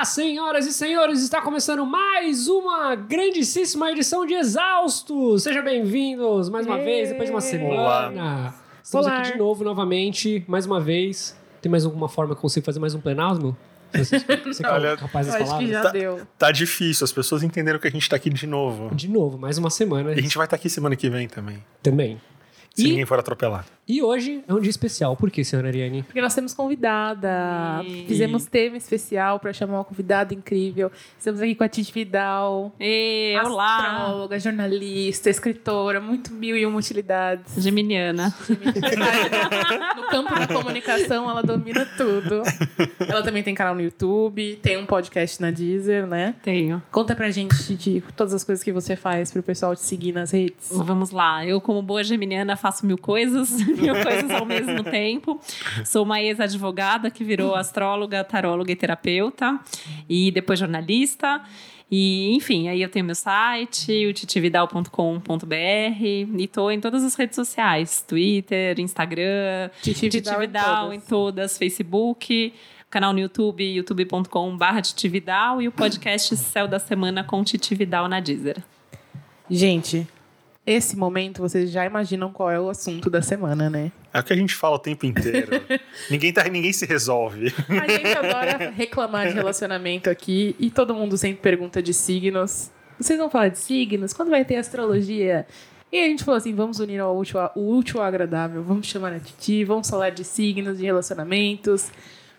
Olá, senhoras e senhores, está começando mais uma grandíssima edição de Exaustos. Sejam bem-vindos mais uma vez, depois de uma semana. Estamos Olá. aqui de novo, novamente, mais uma vez. Tem mais alguma forma que eu consigo fazer mais um plenasmo? Você, você Olha, capaz das acho que palavras? já Tá- deu. Tá difícil, as pessoas entenderam que a gente tá aqui de novo. De novo, mais uma semana E a gente vai estar aqui semana que vem também. também. Se E, ninguém for atropelado. e hoje é um dia especial. Por quê, senhora Ariane? Porque nós temos convidada. E- Fizemos tema especial para chamar uma convidada incrível. Estamos aqui com a Titi Vidal. Olá! Astróloga, jornalista, escritora, muito mil e uma utilidades. Geminiana. No campo da comunicação, ela domina tudo. Ela também tem canal no YouTube, tem um podcast na Deezer, né? Tenho. Conta pra gente, Titi, todas as coisas que você faz pro pessoal te seguir nas redes. Vamos lá. Eu, como boa geminiana, faço mil coisas, mil coisas ao mesmo tempo. Sou uma ex-advogada que virou astróloga, taróloga e terapeuta. E depois jornalista. E, enfim, aí eu tenho meu site, o titividal.com.br. E tô em todas as redes sociais. Twitter, Instagram, Titi Titi Vidal em todas. em todas, Facebook, canal no YouTube, youtube.com.br Titi Vidal e o podcast Céu da Semana com Titi Vidal na Deezer. Gente, esse momento vocês já imaginam qual é o assunto da semana, né? É o que a gente fala o tempo inteiro. ninguém, tá, ninguém se resolve. A gente adora reclamar de relacionamento aqui e todo mundo sempre pergunta de signos. Vocês vão falar de signos? Quando vai ter astrologia? E a gente falou assim: vamos unir ao útil, o útil ao agradável, vamos chamar a Titi, vamos falar de signos, de relacionamentos.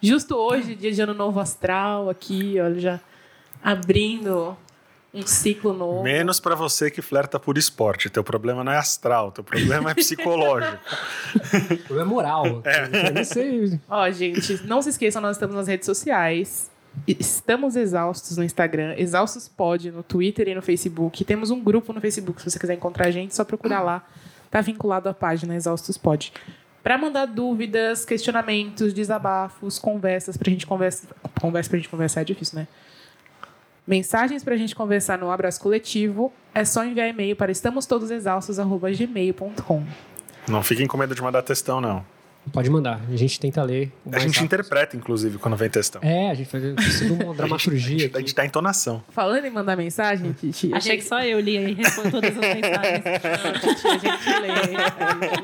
Justo hoje, dia de ano novo astral, aqui, olha, já abrindo um ciclo novo. Menos pra você que flerta por esporte. Teu problema não é astral, teu problema é psicológico. O problema é moral. Eu nem sei. Ó, gente, não se esqueçam, nós estamos nas redes sociais. Estamos exaustos no Instagram, exaustos pod no Twitter e no Facebook. Temos um grupo no Facebook, se você quiser encontrar a gente, só procurar lá. Tá vinculado à página Exaustos Pod. Pra mandar dúvidas, questionamentos, desabafos, conversas pra gente conversar. Conversa pra gente conversar é difícil, né? Mensagens pra gente conversar no Abraço Coletivo. É só enviar e-mail para estamostodosexaustos.gmail.com. Não fiquem com medo de mandar textão, não. Pode mandar, a gente tenta ler. A gente rápido. interpreta, inclusive, quando vem textão. É, a gente faz de uma A dramaturgia. gente, a gente dá entonação. Falando em mandar mensagem, Titi. Achei que só eu li e respondo todas as mensagens. Titi, a gente lê.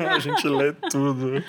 A gente lê tudo.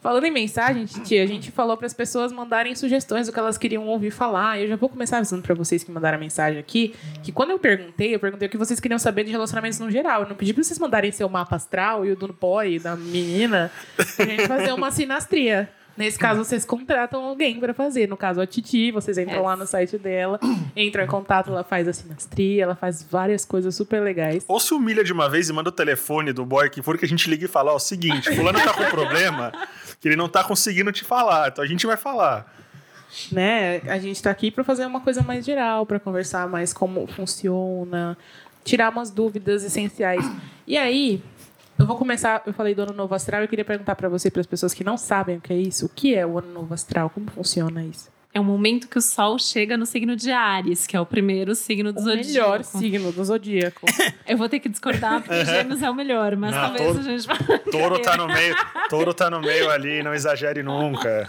Falando em mensagem, Titi, a gente falou para as pessoas mandarem sugestões do que elas queriam ouvir falar. Eu já vou começar avisando para vocês que mandaram a mensagem aqui, que quando eu perguntei, eu perguntei o que vocês queriam saber de relacionamentos no geral. Eu não pedi para vocês mandarem seu mapa astral e o do boy, da menina, pra gente fazer uma sinastria. Nesse caso, vocês contratam alguém para fazer. No caso, a Titi, vocês entram Yes. lá no site dela, entram em contato, ela faz a sinastria, ela faz várias coisas super legais. Ou se humilha de uma vez e manda o telefone do boy que for que a gente liga e fala: Ó, o seguinte, fulano tá com problema que ele não tá conseguindo te falar, então a gente vai falar. né? A gente tá aqui para fazer uma coisa mais geral, para conversar mais como funciona, tirar umas dúvidas essenciais. E aí, eu vou começar, eu falei do ano novo astral, eu queria perguntar para você, para as pessoas que não sabem o que é isso, o que é o ano novo astral? Como funciona isso? É o momento que o Sol chega no signo de Ares, que é o primeiro signo do O zodíaco. melhor signo do zodíaco. Eu vou ter que discordar, porque Gêmeos é o melhor, mas Não, talvez todo- a gente... Touro tá no meio, touro tá no meio ali, não exagere nunca.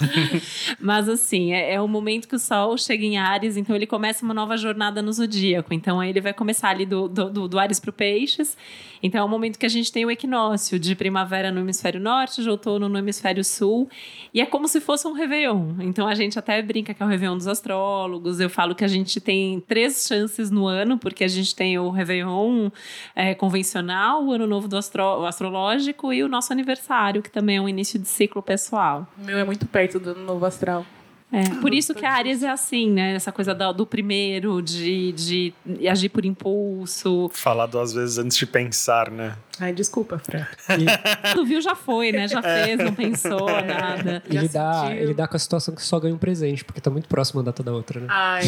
Mas assim, é, é o momento que o Sol chega em Ares, então ele começa uma nova jornada no zodíaco. Então aí ele vai começar ali do, do, do, do Ares para o Peixes. Então é o momento que a gente tem o equinócio de primavera no hemisfério norte, de outono no hemisfério sul. E é como se fosse um Réveillon. Então a gente até brinca que é o Réveillon dos astrólogos. Eu falo que a gente tem três chances no ano, porque a gente tem o Réveillon é, convencional, o Ano Novo do astro, astrológico e o nosso aniversário, que também é um início de ciclo pessoal. o meu é muito perto do ano novo astral. É, por isso que a Ares é assim, né? Essa coisa da- do primeiro, de, de agir por impulso. Falar duas vezes antes de pensar, né? Ai, desculpa, Fran. Quando viu, já foi, né? Já fez, não pensou nada. E Já ele dá, ele dá com a situação que só ganha um presente, porque tá muito próximo uma data da outra, né? Ai,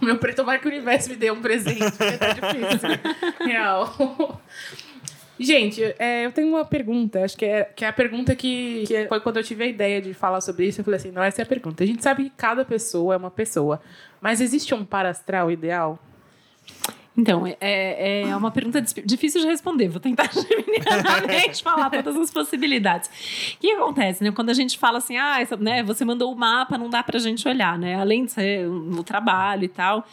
o meu preto tomara que o universo me dê um presente, porque tá difícil. Real. Gente, é, eu tenho uma pergunta, acho que é, que é a pergunta que, que foi quando eu tive a ideia de falar sobre isso, eu falei assim, não, essa é a pergunta. A gente sabe que cada pessoa é uma pessoa, mas existe um parastral ideal? Então, é, é uma pergunta difícil de responder. Vou tentar genuinamente falar todas as possibilidades. O que acontece, né? Quando a gente fala assim, ah, essa, né, você mandou o mapa, não dá pra gente olhar, né? Além de ser o trabalho e tal.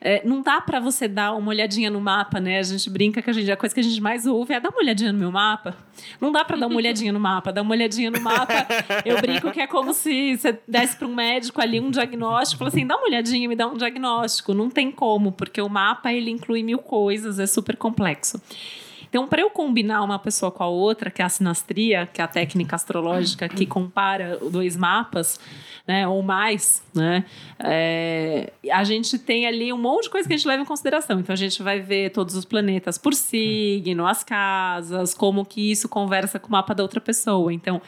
É, não dá para você dar uma olhadinha no mapa, né? A gente brinca que a, gente, a coisa que a gente mais ouve é dar uma olhadinha no meu mapa. Não dá para dar uma olhadinha no mapa. Dar uma olhadinha no mapa, eu brinco que é como se você desse para um médico ali um diagnóstico, fala assim, dá uma olhadinha, me dá um diagnóstico. Não tem como, porque o mapa ele inclui mil coisas, é super complexo. Então, para eu combinar uma pessoa com a outra, que é a sinastria, que é a técnica astrológica que compara dois mapas, né, ou mais, né, é, a gente tem ali um monte de coisa que a gente leva em consideração. Então a gente vai ver todos os planetas por signo, as casas, como que isso conversa com o mapa da outra pessoa. Então,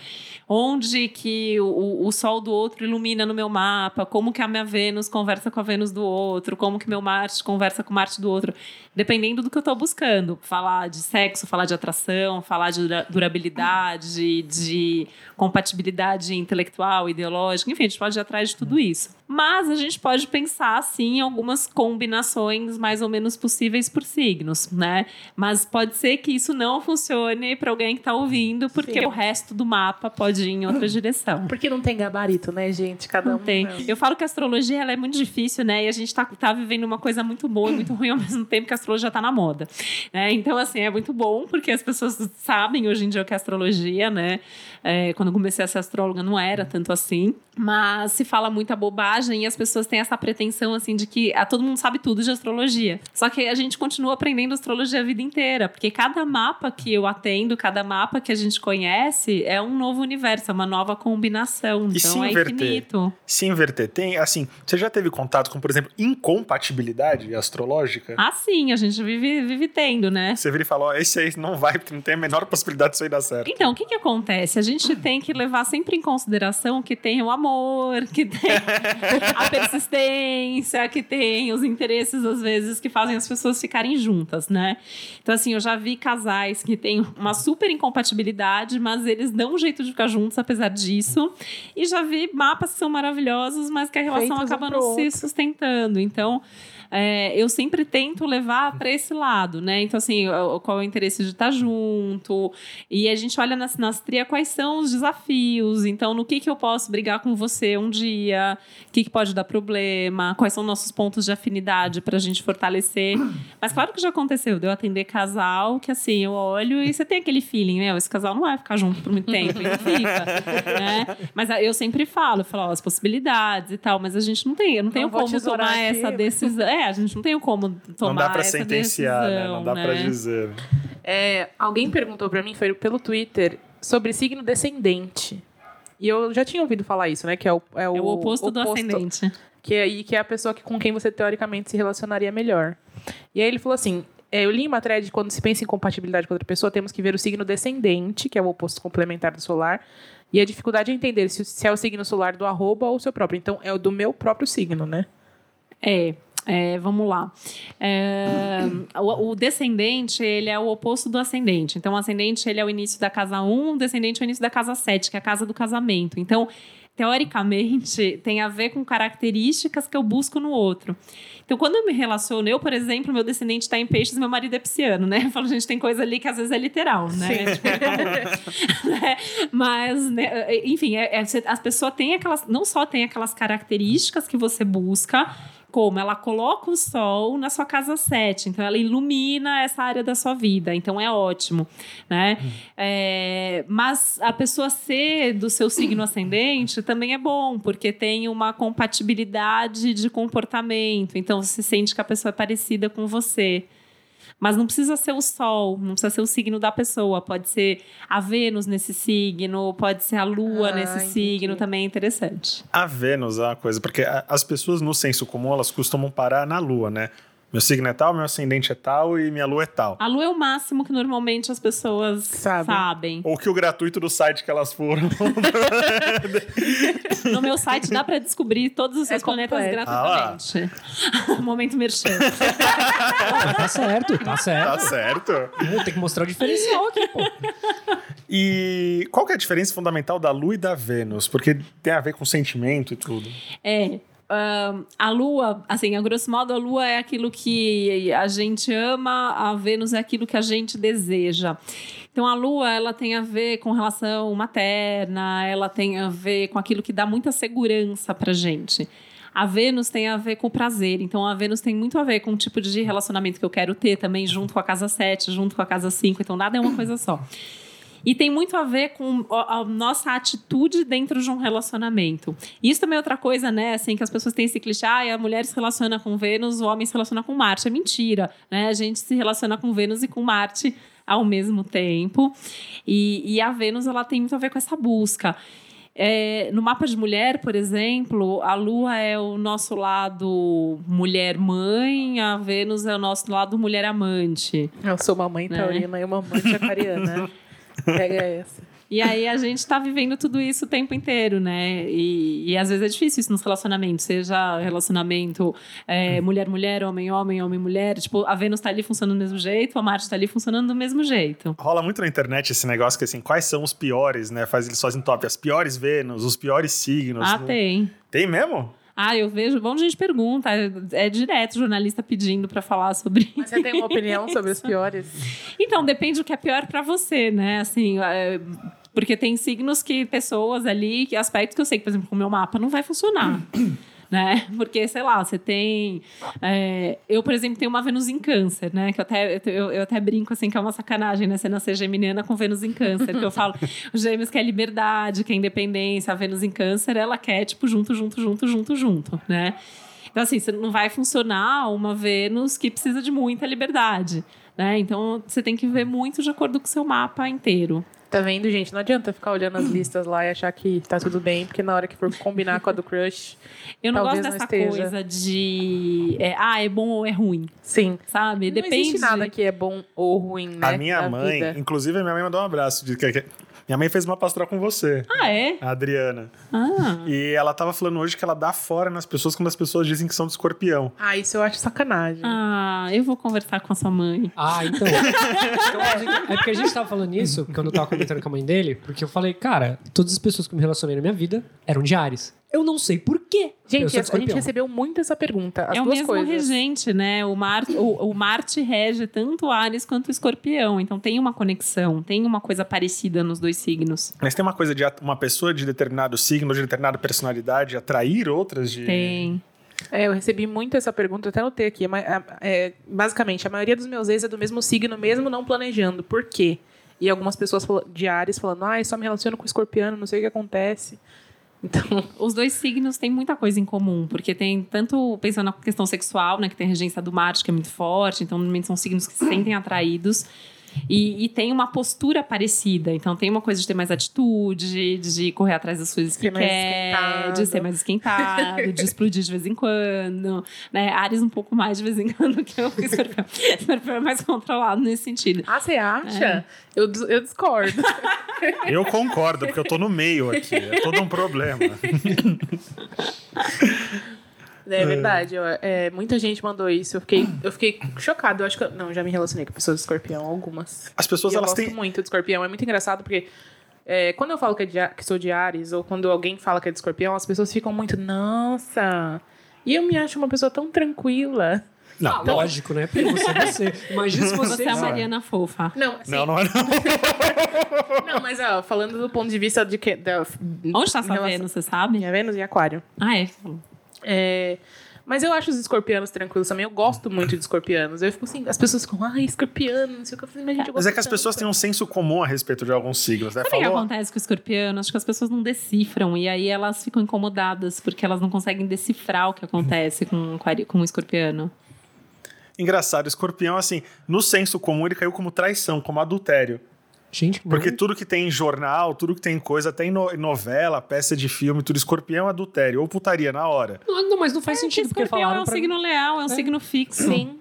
onde que o, o Sol do outro ilumina no meu mapa, como que a minha Vênus conversa com a Vênus do outro, como que meu Marte conversa com o Marte do outro, dependendo do que eu estou buscando. Falar de sexo, falar de atração, falar de durabilidade, de compatibilidade intelectual, ideológica, enfim, a gente pode ir atrás de tudo isso. Mas a gente pode pensar, sim, em algumas combinações mais ou menos possíveis por signos, né? Mas pode ser que isso não funcione para alguém que está ouvindo, porque sim. o resto do mapa pode ir em outra direção. Porque não tem gabarito, né, gente? Cada não um. Tem. Eu falo que a astrologia ela é muito difícil, né? E a gente está tá vivendo uma coisa muito boa e muito ruim ao mesmo tempo que a astrologia está na moda. Né? Então, assim, é muito bom, porque as pessoas sabem hoje em dia o que é astrologia, né? É, quando eu comecei a ser astróloga, não era tanto assim. Mas se fala muita bobagem e as pessoas têm essa pretensão, assim, de que ah, todo mundo sabe tudo de astrologia. Só que a gente continua aprendendo astrologia a vida inteira, porque cada mapa que eu atendo, cada mapa que a gente conhece, é um novo universo, é uma nova combinação. E então é infinito. Se inverter, tem, assim, você já teve contato com, por exemplo, incompatibilidade astrológica? Ah, sim, a gente vive, vive tendo, né? Você vira e fala, ó, esse aí não vai, porque não tem a menor possibilidade disso aí dar certo. Então, o que que acontece? A gente tem que levar sempre em consideração que tem o amor, que tem a persistência, que tem os interesses, às vezes, que fazem as pessoas ficarem juntas, né? Então, assim, eu já vi casais que têm uma super incompatibilidade, mas eles dão um jeito de ficar juntos apesar disso. E já vi mapas que são maravilhosos, mas que a relação Feitos acaba não se sustentando. Então, é, eu sempre tento levar para esse lado, né? Então, assim, qual é o interesse de estar junto? E a gente olha na sinastria quais são os desafios. Então, no que, que eu posso brigar com você um dia? O que, que pode dar problema? Quais são nossos pontos de afinidade para a gente fortalecer? Mas claro que já aconteceu de eu atender casal que, assim, eu olho e você tem aquele feeling, né? Esse casal não vai ficar junto por muito tempo, não fica, né? Mas eu sempre falo, eu falo ó, as possibilidades e tal, mas a gente não tem, eu não, não tenho como tomar aqui. essa decisão. É, a gente não tem como tomar Não dá pra sentenciar, decisão, né? Não dá né? pra dizer. É, alguém perguntou pra mim, foi pelo Twitter, sobre signo descendente. E eu já tinha ouvido falar isso, né? Que é o, é o, é o oposto, oposto, do ascendente. Que é, que é a pessoa que, com quem você teoricamente se relacionaria melhor. E aí ele falou assim: é, eu li uma thread quando se pensa em compatibilidade com outra pessoa, temos que ver o signo descendente, que é o oposto complementar do solar, e a dificuldade é entender se, se é o signo solar do arroba ou o seu próprio. Então, é o do meu próprio signo, né? É. É, vamos lá. É, o, o, descendente, ele é o oposto do ascendente. Então, o ascendente, ele é o início da casa 1, o descendente é o início da casa 7, que é a casa do casamento. Então, teoricamente, tem a ver com características que eu busco no outro. Então, quando eu me relaciono, eu, por exemplo, meu descendente está em peixes meu marido é pisciano, né? Eu falo, gente, tem coisa ali que às vezes é literal, né? Tipo, né? Mas, né, enfim, é, é, as pessoas têm aquelas. Não só tem aquelas características que você busca, como ela coloca o sol na sua casa 7, então ela ilumina essa área da sua vida, então é ótimo, né? Hum. É, mas a pessoa ser do seu signo ascendente também é bom, porque tem uma compatibilidade de comportamento, então você sente que a pessoa é parecida com você. Mas não precisa ser o Sol, não precisa ser o signo da pessoa. Pode ser a Vênus nesse signo, pode ser a Lua ah, nesse entendi. signo, também é interessante. A Vênus é uma coisa, porque as pessoas no senso comum elas costumam parar na Lua, né? Meu signo é tal, meu ascendente é tal e minha lua é tal. A lua é o máximo que normalmente as pessoas Sabe. sabem. Ou que o gratuito do site que elas foram. no meu site dá para descobrir todos os seus é planetas gratuitamente. Ah, Momento merchan. tá certo, tá certo. Tá certo. tem que mostrar o diferencial aqui, pô. E qual que é a diferença fundamental da Lua e da Vênus? Porque tem a ver com sentimento e tudo. É, uh, a Lua, assim, a grosso modo, a Lua é aquilo que a gente ama, a Vênus é aquilo que a gente deseja. Então a lua, ela tem a ver com relação materna, ela tem a ver com aquilo que dá muita segurança pra gente. A Vênus tem a ver com o prazer. Então, a Vênus tem muito a ver com o tipo de relacionamento que eu quero ter também, junto com a casa 7, junto com a casa 5. Então, nada é uma coisa só. E tem muito a ver com a nossa atitude dentro de um relacionamento. Isso também é outra coisa, né? Assim, que as pessoas têm esse clichê, ah, a mulher se relaciona com Vênus, o homem se relaciona com Marte. É mentira, né? A gente se relaciona com Vênus e com Marte ao mesmo tempo. E, e a Vênus, ela tem muito a ver com essa busca. É, no mapa de mulher, por exemplo, a Lua é o nosso lado mulher-mãe, a Vênus é o nosso lado mulher-amante. Eu sou uma mãe né? taurina e uma amante aquariana. Pega essa. E aí a gente tá vivendo tudo isso o tempo inteiro, né? E, e às vezes é difícil isso nos relacionamentos, seja relacionamento é, mulher-mulher, homem-homem, homem-mulher. Tipo, a Vênus tá ali funcionando do mesmo jeito, a Marte tá ali funcionando do mesmo jeito. Rola muito na internet esse negócio que assim, quais são os piores, né? Faz eles fazem top, as piores Vênus, os piores signos. Ah, tem. Tem mesmo? Ah, eu vejo, um monte de gente pergunta, é, é direto jornalista pedindo para falar sobre. Mas você tem uma opinião sobre os piores? Então, depende do que é pior para você, né? Assim, é, porque tem signos que pessoas ali, que aspectos que eu sei que, por exemplo, com o meu mapa não vai funcionar. Né? Porque, sei lá, você tem. É, eu, por exemplo, tenho uma Vênus em Câncer, né? Que eu até, eu, eu, até brinco assim que é uma sacanagem, né? Você nascer geminiana com Vênus em Câncer. que eu falo, os gêmeos quer liberdade, quer independência, a Vênus em Câncer, ela quer, tipo, junto, junto, junto, junto, junto, né? Então, assim, você não vai funcionar uma Vênus que precisa de muita liberdade. Né? Então, você tem que ver muito de acordo com o seu mapa inteiro. Tá vendo, gente? Não adianta ficar olhando as listas lá e achar que tá tudo bem, porque na hora que for combinar com a do crush. Eu não gosto dessa não coisa de. É, ah, é bom ou é ruim. Sim. Sabe? Não Depende. existe nada que é bom ou ruim, né? A minha mãe, vida. inclusive, a minha mãe mandou um abraço. De que, minha mãe fez uma pastoral com você. Ah, é? A Adriana. Ah. E ela tava falando hoje que ela dá fora nas pessoas quando as pessoas dizem que são de escorpião. Ah, isso eu acho sacanagem. Ah, eu vou conversar com a sua mãe. Ah, então. então é porque a gente tava falando isso quando eu tava comentando com a mãe dele, porque eu falei, cara, todas as pessoas que me relacionei na minha vida eram de Ares. Eu não sei por quê. Gente, a gente recebeu muito essa pergunta. As é o mesmo coisas. regente, né? O, Mar, o, o Marte rege tanto Ares quanto o Escorpião. Então tem uma conexão, tem uma coisa parecida nos dois signos. Mas tem uma coisa de uma pessoa de determinado signo, de determinada personalidade, atrair outras de. Tem. É, eu recebi muito essa pergunta, até notei aqui. É, é, basicamente, a maioria dos meus ex é do mesmo signo, mesmo não planejando. Por quê? E algumas pessoas de Ares falando, ah, só me relaciono com escorpiano, não sei o que acontece. Então, os dois signos têm muita coisa em comum, porque tem tanto pensando na questão sexual, né, que tem a regência do Marte, que é muito forte, então normalmente são signos que se sentem atraídos. E, e, tem uma postura parecida. Então tem uma coisa de ter mais atitude, de correr atrás das coisas que quer, de ser mais esquentado, de explodir de vez em quando. Né? Ares um pouco mais de vez em quando que o escorpião. escorpião é mais controlado nesse sentido. Ah, você acha? É. Eu, eu discordo. Eu concordo, porque eu tô no meio aqui. É todo um problema. É, é verdade. Eu, é, muita gente mandou isso. Eu fiquei, eu fiquei chocado. Eu acho que. Eu, não, já me relacionei com pessoas de escorpião, algumas. As pessoas, e elas eu gosto têm. muito de escorpião. É muito engraçado porque. É, quando eu falo que, é de, que sou de Ares, ou quando alguém fala que é de escorpião, as pessoas ficam muito, nossa. E eu me acho uma pessoa tão tranquila. Não, ah, lógico, né? Porque você é você. Imagina se você. Você é a Mariana fofa. Não, assim, não, não é não. não, mas ó, falando do ponto de vista de que. Da, Onde está sua Vênus, você sabe? Minha Vênus em Aquário. Ah, é? É. Mas eu acho os escorpianos tranquilos também. Eu gosto muito de escorpianos. Eu fico assim, as pessoas ficam, ai, escorpiano, não sei o que eu falei, mas gente, eu Mas é que as pessoas têm um senso comum a respeito de alguns signos, né? Sabe o que acontece com o escorpiano? Acho que as pessoas não decifram e aí elas ficam incomodadas porque elas não conseguem decifrar o que acontece com, com o escorpiano. Engraçado, escorpião, assim, no senso comum ele caiu como traição, como adultério. Gente, Porque tudo que tem em jornal, tudo que tem coisa, até em novela, peça de filme, tudo escorpião é adultério ou putaria na hora. Não, não mas não faz é, sentido, porque falaram é um pra... signo leal, é um é. signo fixo. Sim.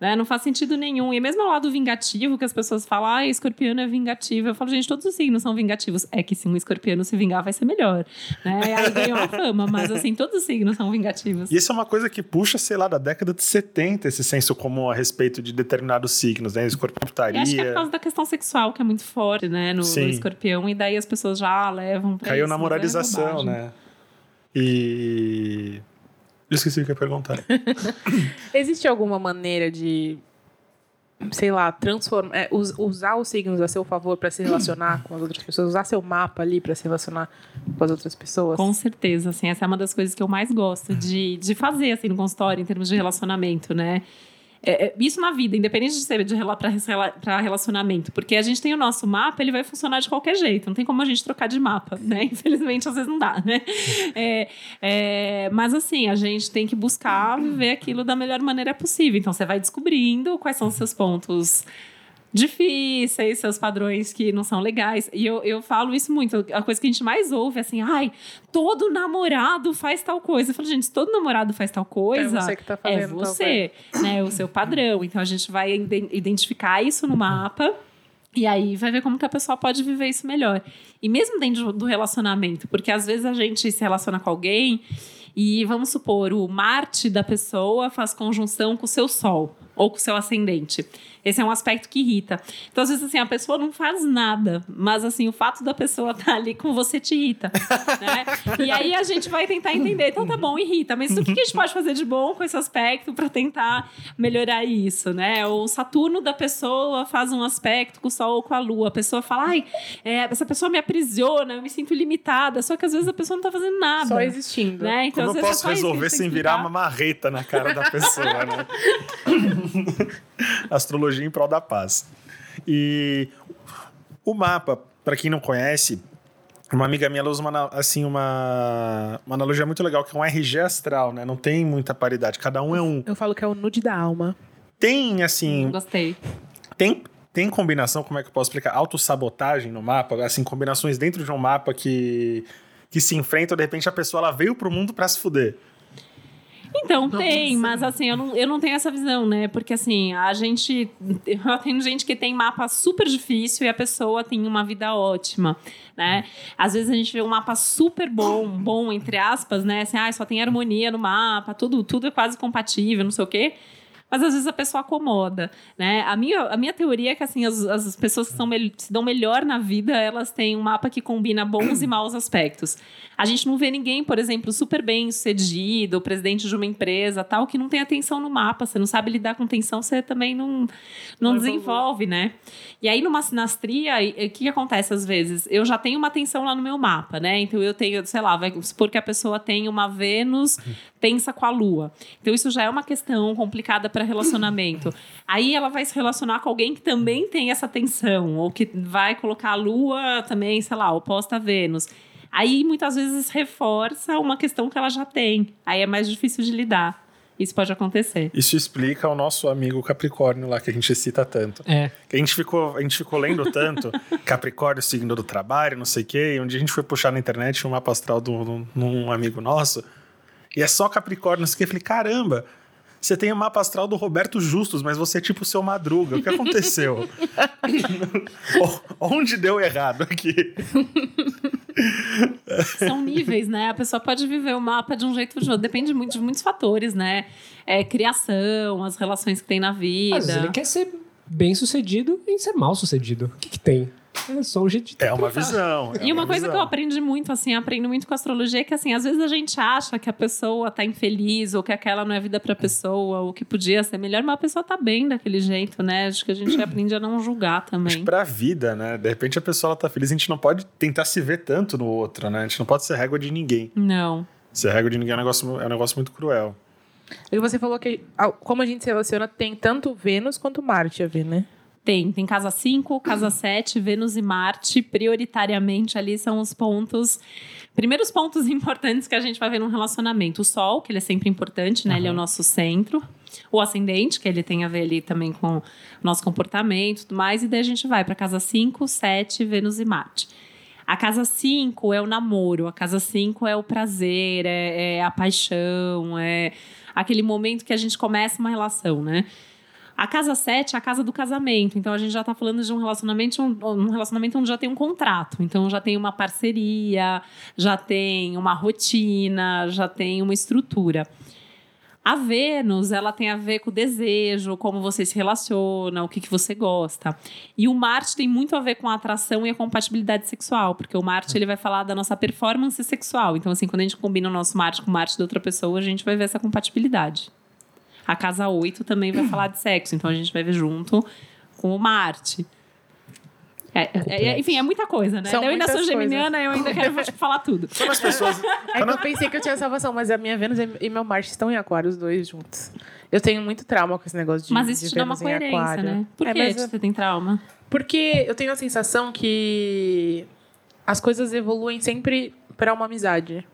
Né? Não faz sentido nenhum. E mesmo ao lado vingativo, que as pessoas falam, ah, escorpiano é vingativo. Eu falo, gente, todos os signos são vingativos. É que se um escorpiano se vingar, vai ser melhor. Né? Aí ganhou uma fama, mas assim, todos os signos são vingativos. E isso é uma coisa que puxa, sei lá, da década de 70, esse senso comum a respeito de determinados signos, né? Escorpião putaria. acho que é por causa da questão sexual, que é muito forte, né? No, no escorpião. E daí as pessoas já levam pra Caiu isso, na moralização, né? E esqueci o que ia perguntar. Existe alguma maneira de, sei lá, transformar, é, us- usar os signos a seu favor para se relacionar com as outras pessoas, usar seu mapa ali para se relacionar com as outras pessoas? Com certeza, assim, essa é uma das coisas que eu mais gosto de, de fazer, assim, no consultório, em termos de relacionamento, né? É, é, isso na vida, independente de ser de para relacionamento, porque a gente tem o nosso mapa, ele vai funcionar de qualquer jeito, não tem como a gente trocar de mapa, né? Infelizmente, às vezes não dá, né? É, é, mas assim, a gente tem que buscar viver aquilo da melhor maneira possível. Então, você vai descobrindo quais são os seus pontos difíceis, seus padrões que não são legais. E eu, eu falo isso muito. A coisa que a gente mais ouve é assim: ai, todo namorado faz tal coisa. Eu falo, gente, todo namorado faz tal coisa. É você que tá É fazendo tal você, né? O seu padrão. Então a gente vai iden- identificar isso no mapa. E aí vai ver como que a pessoa pode viver isso melhor. E mesmo dentro do relacionamento, porque às vezes a gente se relaciona com alguém e vamos supor, o Marte da pessoa faz conjunção com o seu Sol ou com o seu ascendente. Esse é um aspecto que irrita. Então, às vezes, assim, a pessoa não faz nada, mas, assim, o fato da pessoa estar ali com você te irrita, né? E aí a gente vai tentar entender. Então, tá bom, irrita, mas o que a gente pode fazer de bom com esse aspecto para tentar melhorar isso, né? O Saturno da pessoa faz um aspecto com o Sol ou com a Lua. A pessoa fala, ai, é, essa pessoa me aprisiona, eu me sinto limitada. Só que, às vezes, a pessoa não tá fazendo nada. Só existindo. Né? Então, Como eu é posso resolver sem virar uma marreta na cara da pessoa, né? Astrologia em prol da paz. E o mapa, para quem não conhece, uma amiga minha ela usa uma, assim, uma, uma analogia muito legal, que é um RG astral, né? Não tem muita paridade, cada um é um. Eu falo que é o nude da alma. Tem, assim, Gostei. tem, tem combinação, como é que eu posso explicar? Autossabotagem no mapa, assim, combinações dentro de um mapa que, que se enfrentam, de repente a pessoa ela veio pro mundo pra se fuder. Então, tem, mas assim, eu não, eu não tenho essa visão, né? Porque assim, a gente. Eu tenho gente que tem mapa super difícil e a pessoa tem uma vida ótima, né? Às vezes a gente vê um mapa super bom, bom, entre aspas, né? Assim, ah, só tem harmonia no mapa, tudo, tudo é quase compatível, não sei o quê. Mas às vezes a pessoa acomoda, né? A minha, a minha teoria é que assim, as, as pessoas que são se dão melhor na vida, elas têm um mapa que combina bons e maus aspectos. A gente não vê ninguém, por exemplo, super bem sucedido, presidente de uma empresa, tal, que não tem atenção no mapa. Você não sabe lidar com tensão, você também não, não desenvolve, né? E aí, numa sinastria, o que, que acontece às vezes? Eu já tenho uma tensão lá no meu mapa, né? Então eu tenho, sei lá, vai supor que a pessoa tem uma Vênus tensa com a Lua. Então isso já é uma questão complicada para relacionamento. Aí ela vai se relacionar com alguém que também tem essa tensão, ou que vai colocar a Lua também, sei lá, oposta a Vênus. Aí muitas vezes reforça uma questão que ela já tem. Aí é mais difícil de lidar. Isso pode acontecer. Isso explica o nosso amigo Capricórnio lá, que a gente cita tanto. É. Que a gente ficou, a gente ficou lendo tanto Capricórnio, signo do trabalho, não sei o quê. E um dia a gente foi puxar na internet um mapa astral de um amigo nosso. E é só Capricórnio, não sei o quê. Eu falei, caramba, você tem o mapa astral do Roberto Justus, mas você é tipo o seu Madruga. O que aconteceu? Onde deu errado aqui? São níveis, né? A pessoa pode viver o mapa de um jeito ou de outro. Depende muito de muitos fatores, né? É, criação, as relações que tem na vida. Às vezes ele quer ser bem sucedido em ser mal sucedido. O que, que tem? É só um jeito de É uma visão. é E uma coisa que eu visão. aprendi muito, assim, aprendo muito com astrologia, é que, assim, às vezes a gente acha que a pessoa tá infeliz, ou que aquela não é vida pra pessoa, ou que podia ser melhor, mas a pessoa tá bem daquele jeito, né? Acho que a gente aprende a não julgar também. que pra vida, né? De repente a pessoa ela tá feliz, a gente não pode tentar se ver tanto no outro, né? A gente não pode ser régua de ninguém. Não. Ser régua de ninguém é um negócio, é um negócio muito cruel. E você falou que como a gente se relaciona, tem tanto Vênus quanto Marte a ver, né? Tem, tem casa 5, casa 7, Vênus e Marte, prioritariamente ali são os pontos, primeiros pontos importantes que a gente vai ver num relacionamento. O Sol, que ele é sempre importante, né? Ele é o nosso centro. O ascendente, que ele tem a ver ali também com o nosso comportamento e tudo mais. E daí a gente vai para casa 5, 7, Vênus e Marte. A casa 5 é o namoro, a casa 5 é o prazer, é, é a paixão, é aquele momento que a gente começa uma relação, né? A casa 7 é a casa do casamento. Então a gente já está falando de um relacionamento, um, um relacionamento onde já tem um contrato. Então já tem uma parceria, já tem uma rotina, já tem uma estrutura. A Vênus, ela tem a ver com o desejo, como você se relaciona, o que, que você gosta. E o Marte tem muito a ver com a atração e a compatibilidade sexual, porque o Marte ele vai falar da nossa performance sexual. Então, assim, quando a gente combina o nosso Marte com o Marte de outra pessoa, a gente vai ver essa compatibilidade. A casa 8 também vai falar de sexo, então a gente vai ver junto com o Marte. É, é, é, enfim, é muita coisa, né? São eu ainda sou geminiana, eu ainda quero tipo, falar tudo. Quando as pessoas. É que eu pensei que eu tinha salvação, mas a minha Vênus e meu Marte estão em aquário, os dois juntos. Eu tenho muito trauma com esse negócio de Mas isso de te dá uma coerência, aquário. né? Por É, que mas- você tem trauma? Porque eu tenho a sensação que as coisas evoluem sempre para uma amizade.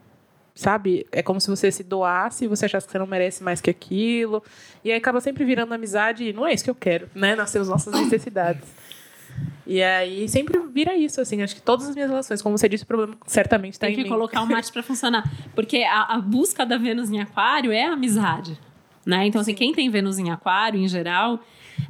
Sabe? É como se você se doasse e você achasse que você não merece mais que aquilo. E aí acaba sempre virando amizade e não é isso que eu quero, né? Nós temos nossas necessidades. E aí sempre vira isso, assim. Acho que todas as minhas relações, como você disse, o problema certamente está Tem em que mim. colocar o Marte pra funcionar. Porque a, a busca da Vênus em Aquário é a amizade. Né? Então, assim, quem tem Vênus em Aquário, em geral,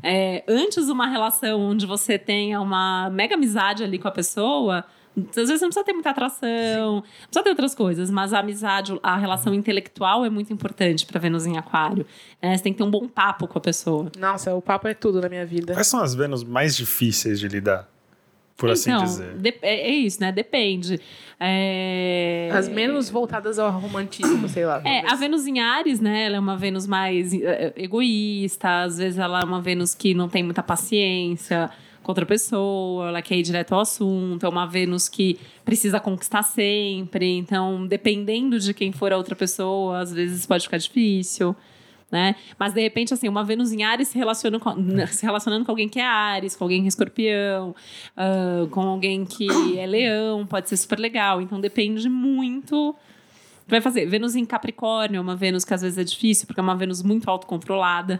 é, antes de uma relação onde você tenha uma mega amizade ali com a pessoa, às vezes não precisa ter muita atração, não precisa ter outras coisas, mas a amizade, a relação intelectual é muito importante para Vênus em Aquário. né? Você tem que ter um bom papo com a pessoa. Nossa, o papo é tudo na minha vida. Quais são as Vênus mais difíceis de lidar? Por assim então, dizer. de- é, é isso, né? Depende. É... As menos voltadas ao romantismo, sei lá. É, a Vênus em Ares, né? Ela é uma Vênus mais eh, egoísta, às vezes ela é uma Vênus que não tem muita paciência com outra pessoa, ela quer ir direto ao assunto, é uma Vênus que precisa conquistar sempre, então, dependendo de quem for a outra pessoa, às vezes pode ficar difícil. Né? Mas de repente, assim, uma Vênus em Ares se, com- se relacionando com alguém que é Ares, com alguém que é escorpião, ah, com alguém que é leão, pode ser super legal. Então depende muito vai fazer. Vênus em Capricórnio é uma Vênus que às vezes é difícil, porque é uma Vênus muito autocontrolada.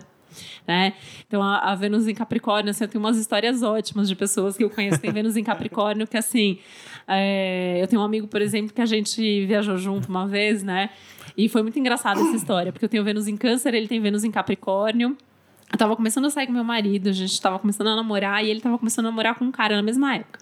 Né? Então, a, a Vênus em Capricórnio, assim, eu tenho umas histórias ótimas de pessoas que eu conheço que Vênus em Capricórnio, que assim, é, eu tenho um amigo, por exemplo, que a gente viajou junto uma vez, né? E foi muito engraçada essa história, porque eu tenho Vênus em Câncer, ele tem Vênus em Capricórnio. Eu tava começando a sair com meu marido, a gente tava começando a namorar, e ele tava começando a namorar com um cara na mesma época.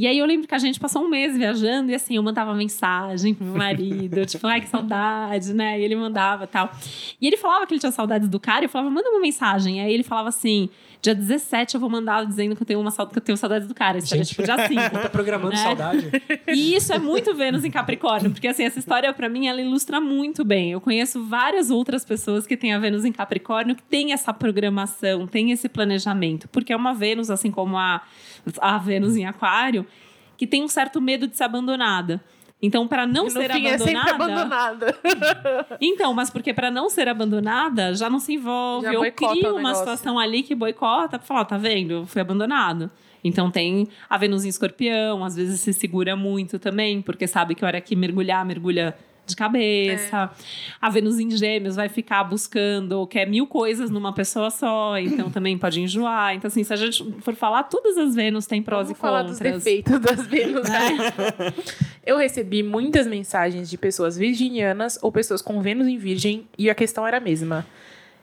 E aí eu lembro que a gente passou um mês viajando e assim, eu mandava mensagem pro meu marido, tipo, ai, que saudade, né? E ele mandava tal. E ele falava que ele tinha saudades do cara, e eu falava, manda uma mensagem. Aí ele falava assim: dia 17 eu vou mandar dizendo que eu tenho, uma, que eu tenho saudades do cara. Isso era Gente. tipo dia 5. Tá programando Né? saudade. E isso é muito Vênus em Capricórnio, porque assim, essa história pra mim ela ilustra muito bem. Eu conheço várias outras pessoas que têm a Vênus em Capricórnio que tem essa programação, tem esse planejamento, porque é uma Vênus assim como a a Vênus em Aquário, que tem um certo medo de ser abandonada. Então, para não no ser fim é abandonada, abandonada. então, mas porque para não ser abandonada, já não se envolve. Já ou cria uma situação ali que boicota pra falar, tá vendo? Eu fui abandonado. Então tem a Vênus em escorpião, às vezes se segura muito também, porque sabe que a hora que mergulhar, mergulha de cabeça. A Vênus em gêmeos vai ficar buscando quer mil coisas numa pessoa só, então também pode enjoar. Então, assim, se a gente for falar, todas as Vênus têm prós Vamos e falar contras. dos defeitos das Vênus. né? Eu recebi muitas mensagens de pessoas virginianas ou pessoas com Vênus em Virgem e a questão era a mesma.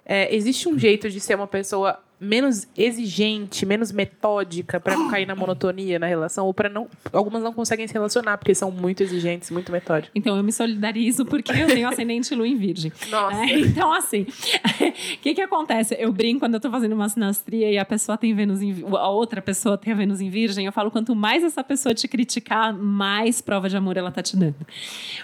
É, existe um jeito de ser uma pessoa menos exigente, menos metódica para não cair na monotonia na relação ou para não algumas não conseguem se relacionar porque são muito exigentes, muito metódicas. Então eu me solidarizo porque eu tenho ascendente lua em virgem. Nossa. É, então, assim, o que que acontece? Eu brinco quando eu tô fazendo uma sinastria e a pessoa tem Vênus em... A outra pessoa tem a Vênus em virgem, eu falo, quanto mais essa pessoa te criticar, mais prova de amor ela tá te dando.